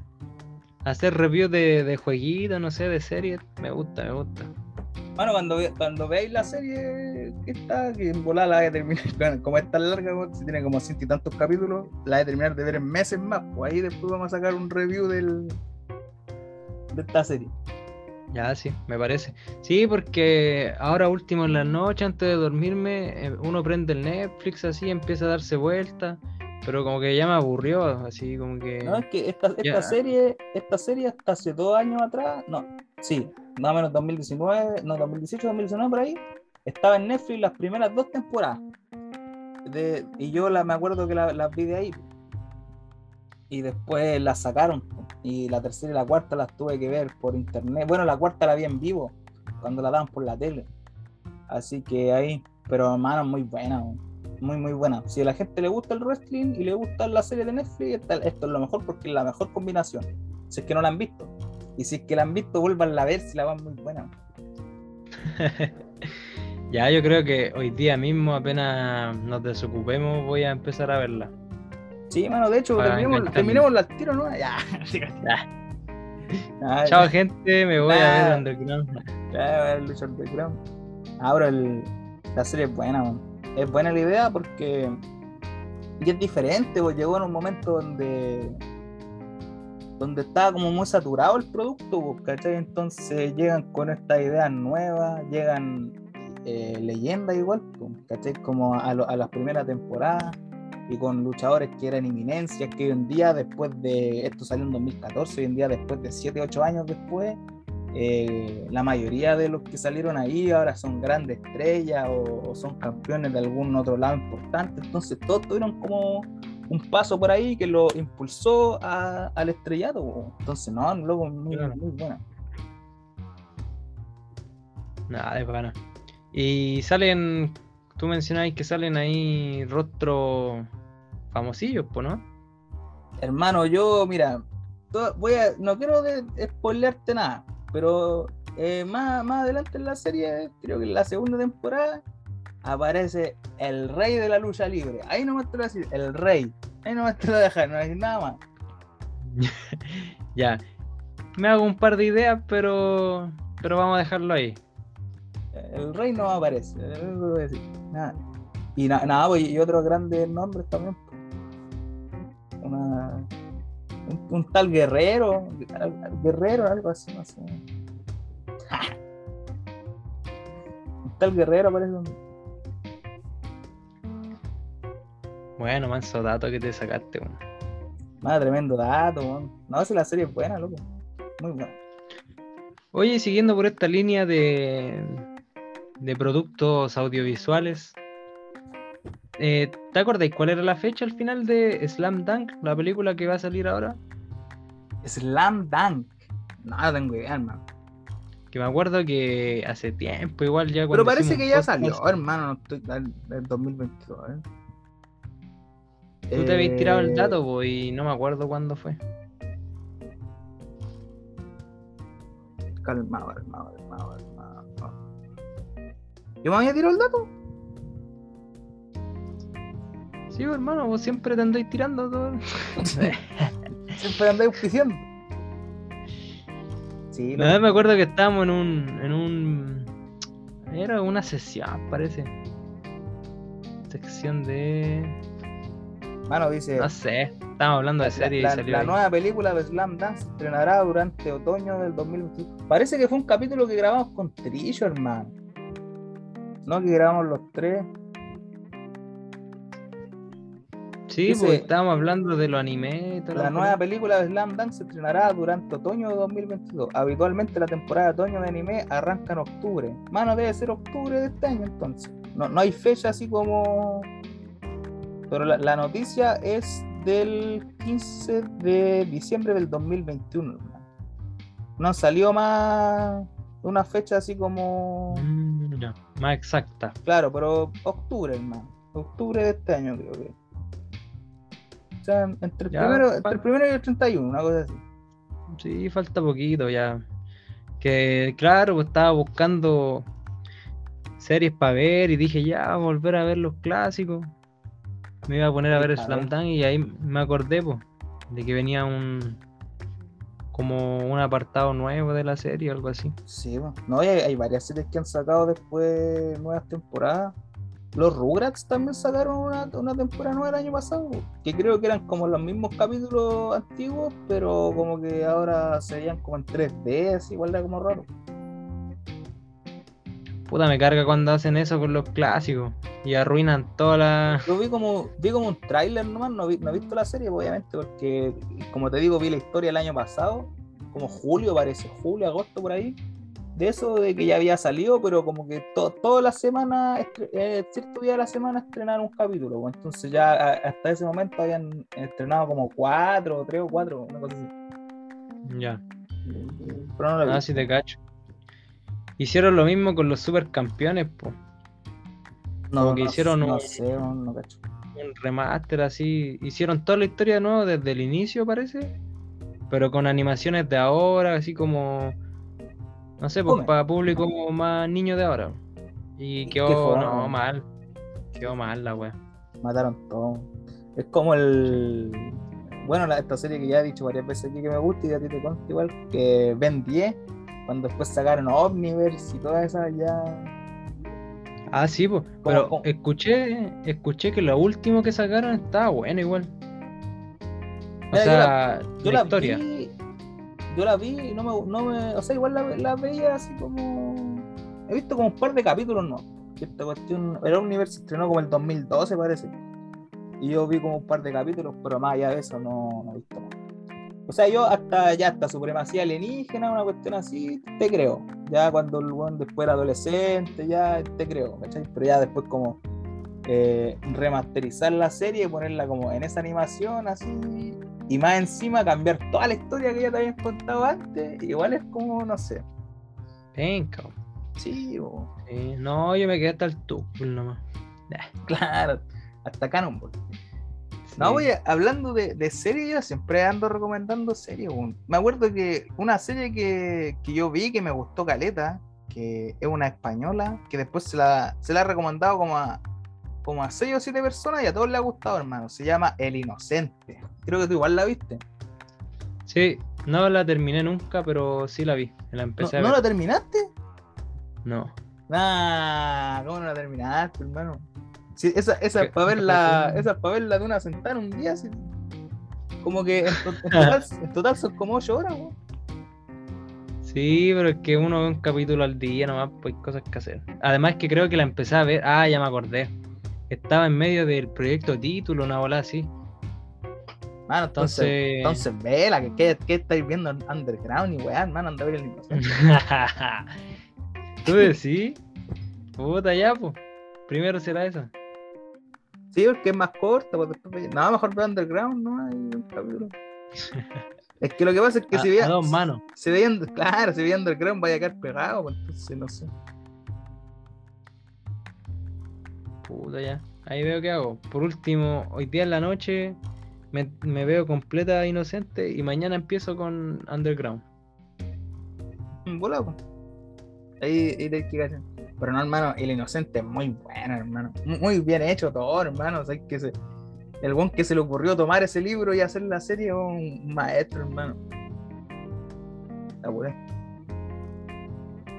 Speaker 2: Hacer reviews de, de jueguitos, no sé, de series. Me gusta, me gusta.
Speaker 1: Bueno, cuando, ve- cuando veáis la serie que está, que en volada la voy a terminar, bueno, como es tan larga, si tiene como ciento y tantos capítulos, la voy a terminar de ver en meses más, pues ahí después vamos a sacar un review del, de esta serie.
Speaker 2: Ya, sí, me parece. Sí, porque ahora último en la noche, antes de dormirme, eh, uno prende el Netflix así, empieza a darse vueltas, pero como que ya me aburrió, así como que...
Speaker 1: No, es que esta, esta serie, esta serie hasta hace dos años atrás, no, sí, más o menos 2019, no, 2018, 2019 por ahí, estaba en Netflix las primeras dos temporadas. De- y yo la, me acuerdo que la- las vi de ahí. Y después las sacaron. Y la tercera y la cuarta las tuve que ver por internet. Bueno, la cuarta la vi en vivo, cuando la daban por la tele. Así que ahí, pero hermano, muy buena. Muy, muy buena. Si a la gente le gusta el wrestling y le gusta la serie de Netflix, esto es lo mejor porque es la mejor combinación. Si es que no la han visto. Y si es que la han visto, vuelvan a ver si la van muy buena.
Speaker 2: Ya, yo creo que hoy día mismo, apenas nos desocupemos, voy a empezar a verla.
Speaker 1: Sí, mano, de hecho, terminemos, terminemos al tiro, ¿no? Ya. Ah,
Speaker 2: Chao,
Speaker 1: ya.
Speaker 2: gente, me voy a ver Underground.
Speaker 1: Ya, el luchar de Crown. Ahora el- la serie es buena, man. es buena la idea porque y es diferente, pues llegó en un momento donde donde estaba como muy saturado el producto, ¿cachai? Entonces llegan con estas ideas nuevas, llegan eh, leyendas igual, ¿cachai? Como a, lo- a las primeras temporadas y con luchadores que eran inminencias, que hoy en día, después de, esto salió en 2014, hoy en día después de 7, 8 años después, eh, la mayoría de los que salieron ahí ahora son grandes estrellas o, o son campeones de algún otro lado importante. Entonces todos tuvieron como un paso por ahí que lo impulsó a- al estrellato. Entonces, no, loco, muy,
Speaker 2: Claro.
Speaker 1: muy buena.
Speaker 2: Nada, de pana. Y salen, tú mencionabas que salen ahí rostros famosillos, pues, ¿no?
Speaker 1: Hermano, yo, mira, voy a, no quiero de, spoilearte nada, pero eh, más, más adelante en la serie, creo que en la segunda temporada, aparece el rey de la lucha libre. Ahí no me te lo voy a decir, el rey. Ahí no me te lo voy a dejar, no decir nada más.
Speaker 2: Ya. Me hago un par de ideas, pero pero vamos a dejarlo ahí.
Speaker 1: El rey no aparece, voy a decir. Nada. Y na- nada, pues, y otros grandes nombres también. pues. Una, un, un tal guerrero, guerrero, algo así, no sé. un tal guerrero parece
Speaker 2: Bueno, manso dato que te sacaste, weón.
Speaker 1: Más tremendo dato, weón. No, si la serie es buena, loco. Muy buena.
Speaker 2: Oye, siguiendo por esta línea de, de productos audiovisuales, eh, ¿te acordáis cuál era la fecha al final de Slam Dunk, la película que va a salir ahora?
Speaker 1: Slam Dunk. No, no tengo idea, hermano.
Speaker 2: Que me acuerdo que hace tiempo, igual ya
Speaker 1: Pero parece que ya salió, hermano. No estoy el 2022, ¿eh?
Speaker 2: Tú te habías tirado el
Speaker 1: Eh,
Speaker 2: dato, po, y no me acuerdo cuándo fue.
Speaker 1: Calmado, calmado, calmado, calmado. ¿Yo me había tirado el dato?
Speaker 2: Sí, hermano, vos siempre te andáis tirando todo.
Speaker 1: Siempre andáis auspiciando. Sí,
Speaker 2: Una vez me acuerdo que estábamos en un, en un. Era una sesión, parece. Sección de.
Speaker 1: Mano, dice.
Speaker 2: No sé, estábamos hablando de serie
Speaker 1: la-
Speaker 2: y salió.
Speaker 1: la nueva película de Slam Dance se estrenará durante otoño del 2021. Parece que fue un capítulo que grabamos con Trillo, hermano. No, que grabamos los tres.
Speaker 2: Sí,
Speaker 1: dice-
Speaker 2: pues estábamos hablando de los anime y todo
Speaker 1: La nueva película de Slam Dance se estrenará durante otoño de 2022. Habitualmente la temporada de otoño de anime arranca en octubre. Mano, debe ser octubre de este año entonces. No, no hay fecha así como... Pero la, la noticia es del 15 de diciembre del 2021. hermano. No salió más una fecha así como...
Speaker 2: Mm, ya, más exacta.
Speaker 1: Claro, pero octubre, hermano. Octubre de este año creo que. O sea, entre el,
Speaker 2: Ya,
Speaker 1: primero, entre el primero y el 31, una cosa así.
Speaker 2: Sí, falta poquito ya. Que claro, pues estaba buscando series para ver y dije ya, volver a ver los clásicos. Me iba a poner a ver Slam. Dunk y ahí me acordé pues, de que venía un como un apartado nuevo de la serie o algo así.
Speaker 1: Sí, bueno. no, y hay, hay varias series que han sacado después nuevas temporadas. Los Rugrats también sacaron una, una temporada nueva el año pasado, que creo que eran como los mismos capítulos antiguos, pero como que ahora se veían como en 3D, así, igual era como raro.
Speaker 2: Puta, me carga cuando hacen eso con los clásicos y arruinan toda la...
Speaker 1: Yo vi como, vi como un tráiler nomás, no, vi- no he visto la serie, obviamente, porque como te digo, vi la historia el año pasado, como julio, parece, julio, agosto por ahí, de eso de que ya había salido, pero como que to- toda la semana, eh, cierto día de la semana estrenaron un capítulo, pues, entonces ya a- hasta ese momento habían estrenado como cuatro, tres o cuatro, una cosa así.
Speaker 2: Ya,
Speaker 1: Pero no la vi.
Speaker 2: ah, sí te cacho. Hicieron lo mismo con los supercampeones, pues. Como que
Speaker 1: no-
Speaker 2: hicieron
Speaker 1: no
Speaker 2: un-
Speaker 1: sé, no, no
Speaker 2: un remaster así. Hicieron toda la historia de nuevo desde el inicio, parece. Pero con animaciones de ahora, así como. No sé, pues para público más niño de ahora. Y quedó no, mal. Quedó mal la wea.
Speaker 1: Mataron todo. Es como el. Bueno, la- esta serie que ya he dicho varias veces aquí que me gusta y a ti te consta igual, que Ben 10, cuando después sacaron Omniverse y todas esas ya.
Speaker 2: Ah, sí, pues. Pero
Speaker 1: cómo?
Speaker 2: escuché, escuché que lo último que sacaron estaba bueno igual. O
Speaker 1: Mira,
Speaker 2: sea,
Speaker 1: Yo
Speaker 2: la
Speaker 1: la
Speaker 2: historia.
Speaker 1: vi. Yo la vi y no me, no me. O sea, igual la, la veía así como. He visto como un par de capítulos, ¿no? Esta cuestión. El Omniverse estrenó como el 2012, parece. Y yo vi como un par de capítulos, pero más allá de eso no, no he visto más. O sea, yo hasta ya hasta supremacía alienígena, una cuestión así, te creo. Ya cuando el weón después era adolescente, ya te creo, ¿cachai? Pero ya después como eh, remasterizar la serie y ponerla como en esa animación así. Y más encima cambiar toda la historia que ya te habían contado antes, igual es como, no sé.
Speaker 2: Penca.
Speaker 1: Sí, o-
Speaker 2: Sí, No, yo me quedé hasta el tubo nomás.
Speaker 1: claro, hasta Cannonball. No, oye, hablando de, de series, yo siempre ando recomendando series. Me acuerdo que una serie que, que yo vi que me gustó Caleta, que es una española, que después se la, se la he recomendado como a, como a 6 o 7 personas y a todos les ha gustado, hermano. Se llama El Inocente. Creo que tú igual la viste.
Speaker 2: Sí, no la terminé nunca, pero sí la vi. La
Speaker 1: ¿No,
Speaker 2: empecé a
Speaker 1: ¿no
Speaker 2: ver.
Speaker 1: la terminaste?
Speaker 2: No.
Speaker 1: Nah, ¿cómo no la terminaste, hermano? Sí, esa, esa es
Speaker 2: ¿Qué?
Speaker 1: para verla, esa es para verla de una sentada en un día, así. Como que en, to- en total, en total son como 8 horas, weón.
Speaker 2: Sí, pero es que uno ve un capítulo al día nomás, pues hay cosas que hacer. Además que creo que la empecé a ver. Ah, ya me acordé. Estaba en medio del proyecto título, una bola así.
Speaker 1: Mano, entonces,
Speaker 2: Entonces.
Speaker 1: entonces vela, que, que, que estáis viendo en Underground y weá, hermano, anda a ver el.
Speaker 2: ¿Tú decís? Puta ya, pues. Primero será eso.
Speaker 1: Sí, porque es más corta, pues después ve- No, mejor ver Underground, no hay un capítulo. Es que lo que pasa es que
Speaker 2: A,
Speaker 1: si veía.
Speaker 2: a dos manos.
Speaker 1: Se veían, claro, si veía Underground vaya a quedar pegado, pues entonces no sé.
Speaker 2: Puta ya. Ahí veo qué hago. Por último, hoy día en la noche me, me veo completa inocente y mañana empiezo con Underground.
Speaker 1: Volado, pues. Ahí, ahí te que. Pero no, hermano, el inocente es muy bueno, hermano. Muy bien hecho todo, hermano. El buen que se le ocurrió tomar ese libro y hacer la serie es un maestro, hermano. La puré.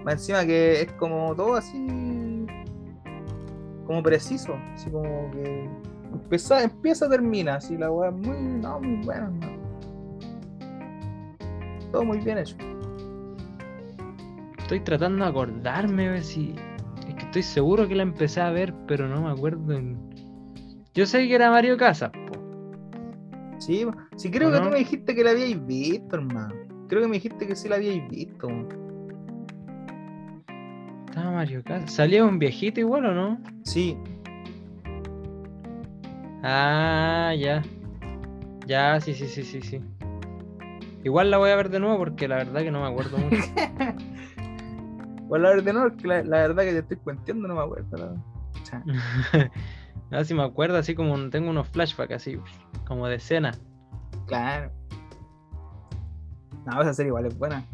Speaker 1: Más encima que es como todo así. Como preciso. Así como que. Empieza, empieza termina. Así la weá es muy. No, muy buena, hermano. Todo muy bien hecho.
Speaker 2: Estoy tratando de acordarme a ver si. Estoy seguro que la empecé a ver, pero no me acuerdo. en- Yo sé que era Mario Casas, po.
Speaker 1: Sí, sí creo
Speaker 2: ¿O
Speaker 1: que
Speaker 2: no?
Speaker 1: tú me dijiste que la habíais visto, hermano. Creo que me dijiste que sí la habíais visto.
Speaker 2: Estaba Mario Casas. ¿Salía un viejito igual o no?
Speaker 1: Sí,
Speaker 2: Ah, ya. Ya, sí, sí, sí, sí, sí. Igual la voy a ver de nuevo porque la verdad que no me acuerdo mucho.
Speaker 1: Bueno, la es que la, la verdad que te estoy cuenteando, no me acuerdo. la-
Speaker 2: si me acuerdo, así como tengo unos flashbacks así, como de escena.
Speaker 1: Claro. No, esa serie igual es buena.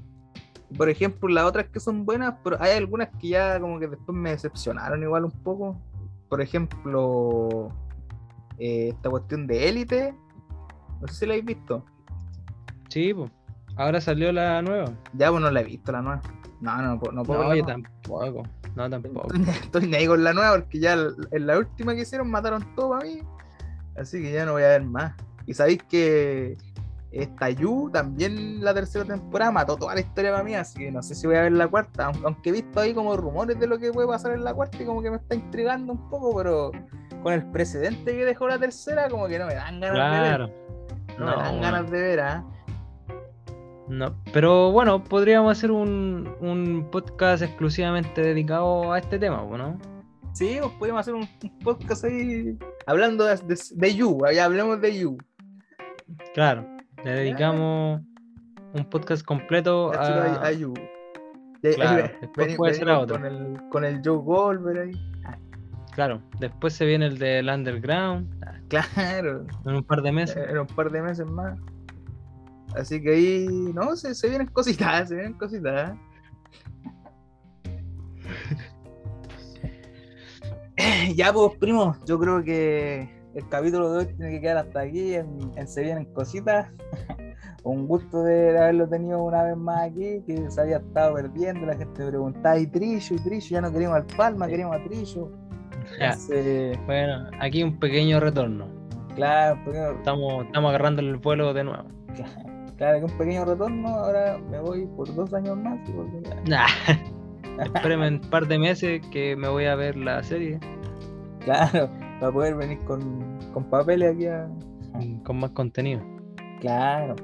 Speaker 1: Por ejemplo, las otras que son buenas, pero hay algunas que ya como que después me decepcionaron igual un poco. Por ejemplo, eh, esta cuestión de élite. No sé si la habéis visto.
Speaker 2: Sí, pues. Ahora salió la nueva.
Speaker 1: Ya, pues no la he visto la nueva. No, no, no, no puedo
Speaker 2: No, yo tampoco. No, tampoco.
Speaker 1: Estoy, ahí con la nueva porque ya en la última que hicieron mataron todo a mí. Así que ya no voy a ver más. Y sabéis que esta Yu también la tercera temporada mató toda la historia para mí, así que no sé si voy a ver la cuarta, aun- aunque he visto ahí como rumores de lo que puede pasar en la cuarta y como que me está intrigando un poco, pero con el precedente que dejó la tercera, como que no me dan ganas de
Speaker 2: Claro.
Speaker 1: ver. No,
Speaker 2: No,
Speaker 1: me dan ganas de ver, ¿ah?
Speaker 2: No, pero bueno, podríamos hacer un, un podcast exclusivamente dedicado a este tema, ¿o ¿no?
Speaker 1: Sí, pues podemos hacer un, un podcast ahí hablando de, de, de Yu, ya hablemos de Yu.
Speaker 2: Claro, le dedicamos un podcast completo a...
Speaker 1: a Yu. Y ahí-
Speaker 2: Claro,
Speaker 1: ahí
Speaker 2: después puede ser a otro.
Speaker 1: Con el, con el Joe Goldberg ahí.
Speaker 2: Claro, después se viene el del Underground.
Speaker 1: Claro.
Speaker 2: En un par de meses.
Speaker 1: En un par de meses más. Así que ahí, no, se, se vienen cositas, se vienen cositas. ya, pues, primo, yo creo que el capítulo de hoy tiene que quedar hasta aquí. En, Se vienen cositas. Un gusto de haberlo tenido una vez más aquí, que se había estado perdiendo. La gente preguntaba, ¿y Trillo? ¿Y Trillo? Ya no queríamos al Palma, queríamos a Trillo.
Speaker 2: bueno, aquí un pequeño retorno.
Speaker 1: Claro,
Speaker 2: estamos, estamos agarrando el vuelo de nuevo.
Speaker 1: Claro, que un pequeño retorno. Ahora me voy por dos años más. Y
Speaker 2: nah. Espérenme un par de meses que me voy a ver la serie.
Speaker 1: Claro, para poder venir con, con papeles aquí a...
Speaker 2: Con más contenido.
Speaker 1: Claro.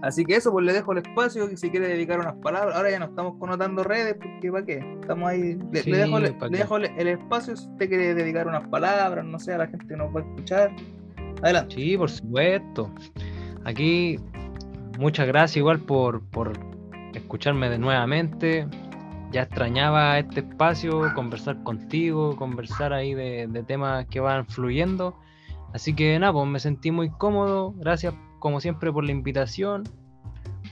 Speaker 1: Así que eso, pues le dejo el espacio si quiere dedicar unas palabras. Ahora ya no estamos connotando redes, porque ¿para qué? Estamos ahí. Le, dejo, le, dejo, el espacio si usted quiere dedicar unas palabras, no sé, a la gente que nos va a escuchar. Adelante.
Speaker 2: Sí, por supuesto. Aquí, muchas gracias igual por, por escucharme de nuevamente. Ya extrañaba este espacio, conversar contigo, conversar ahí de, de temas que van fluyendo. Así que nada, pues me sentí muy cómodo. Gracias como siempre, por la invitación,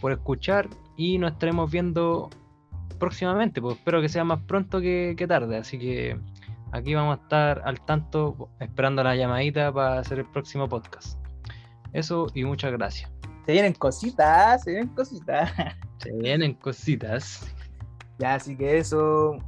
Speaker 2: por escuchar y nos estaremos viendo próximamente. Pues espero que sea más pronto que, tarde. Así que aquí vamos a estar al tanto, esperando la llamadita para hacer el próximo podcast. Eso y muchas gracias.
Speaker 1: Se vienen cositas, se vienen cositas.
Speaker 2: Se vienen cositas.
Speaker 1: Ya, así que eso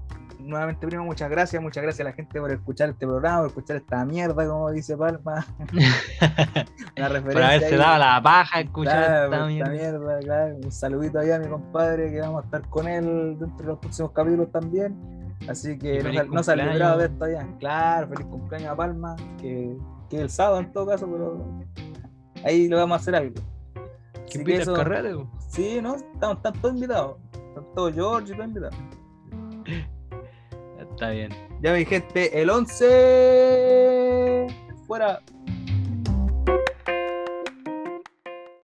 Speaker 1: nuevamente, primo, muchas gracias. Muchas gracias a la gente por escuchar este programa, por escuchar esta mierda, como dice Palma.
Speaker 2: Una referencia. por haberse dado la paja escuchar
Speaker 1: esta, mierda. Un saludito ahí a mi compadre, que vamos a estar con él dentro de los próximos capítulos también. Así que no, se ha librado de esto ya. Claro, feliz cumpleaños a Palma, que, que el sábado en todo caso, pero ahí lo vamos a hacer algo.
Speaker 2: ¿Qué que eso,
Speaker 1: Sí, ¿no? Estamos, están todos invitados. Están todos George todos invitados.
Speaker 2: Está bien.
Speaker 1: Ya mi gente, el 11 fuera.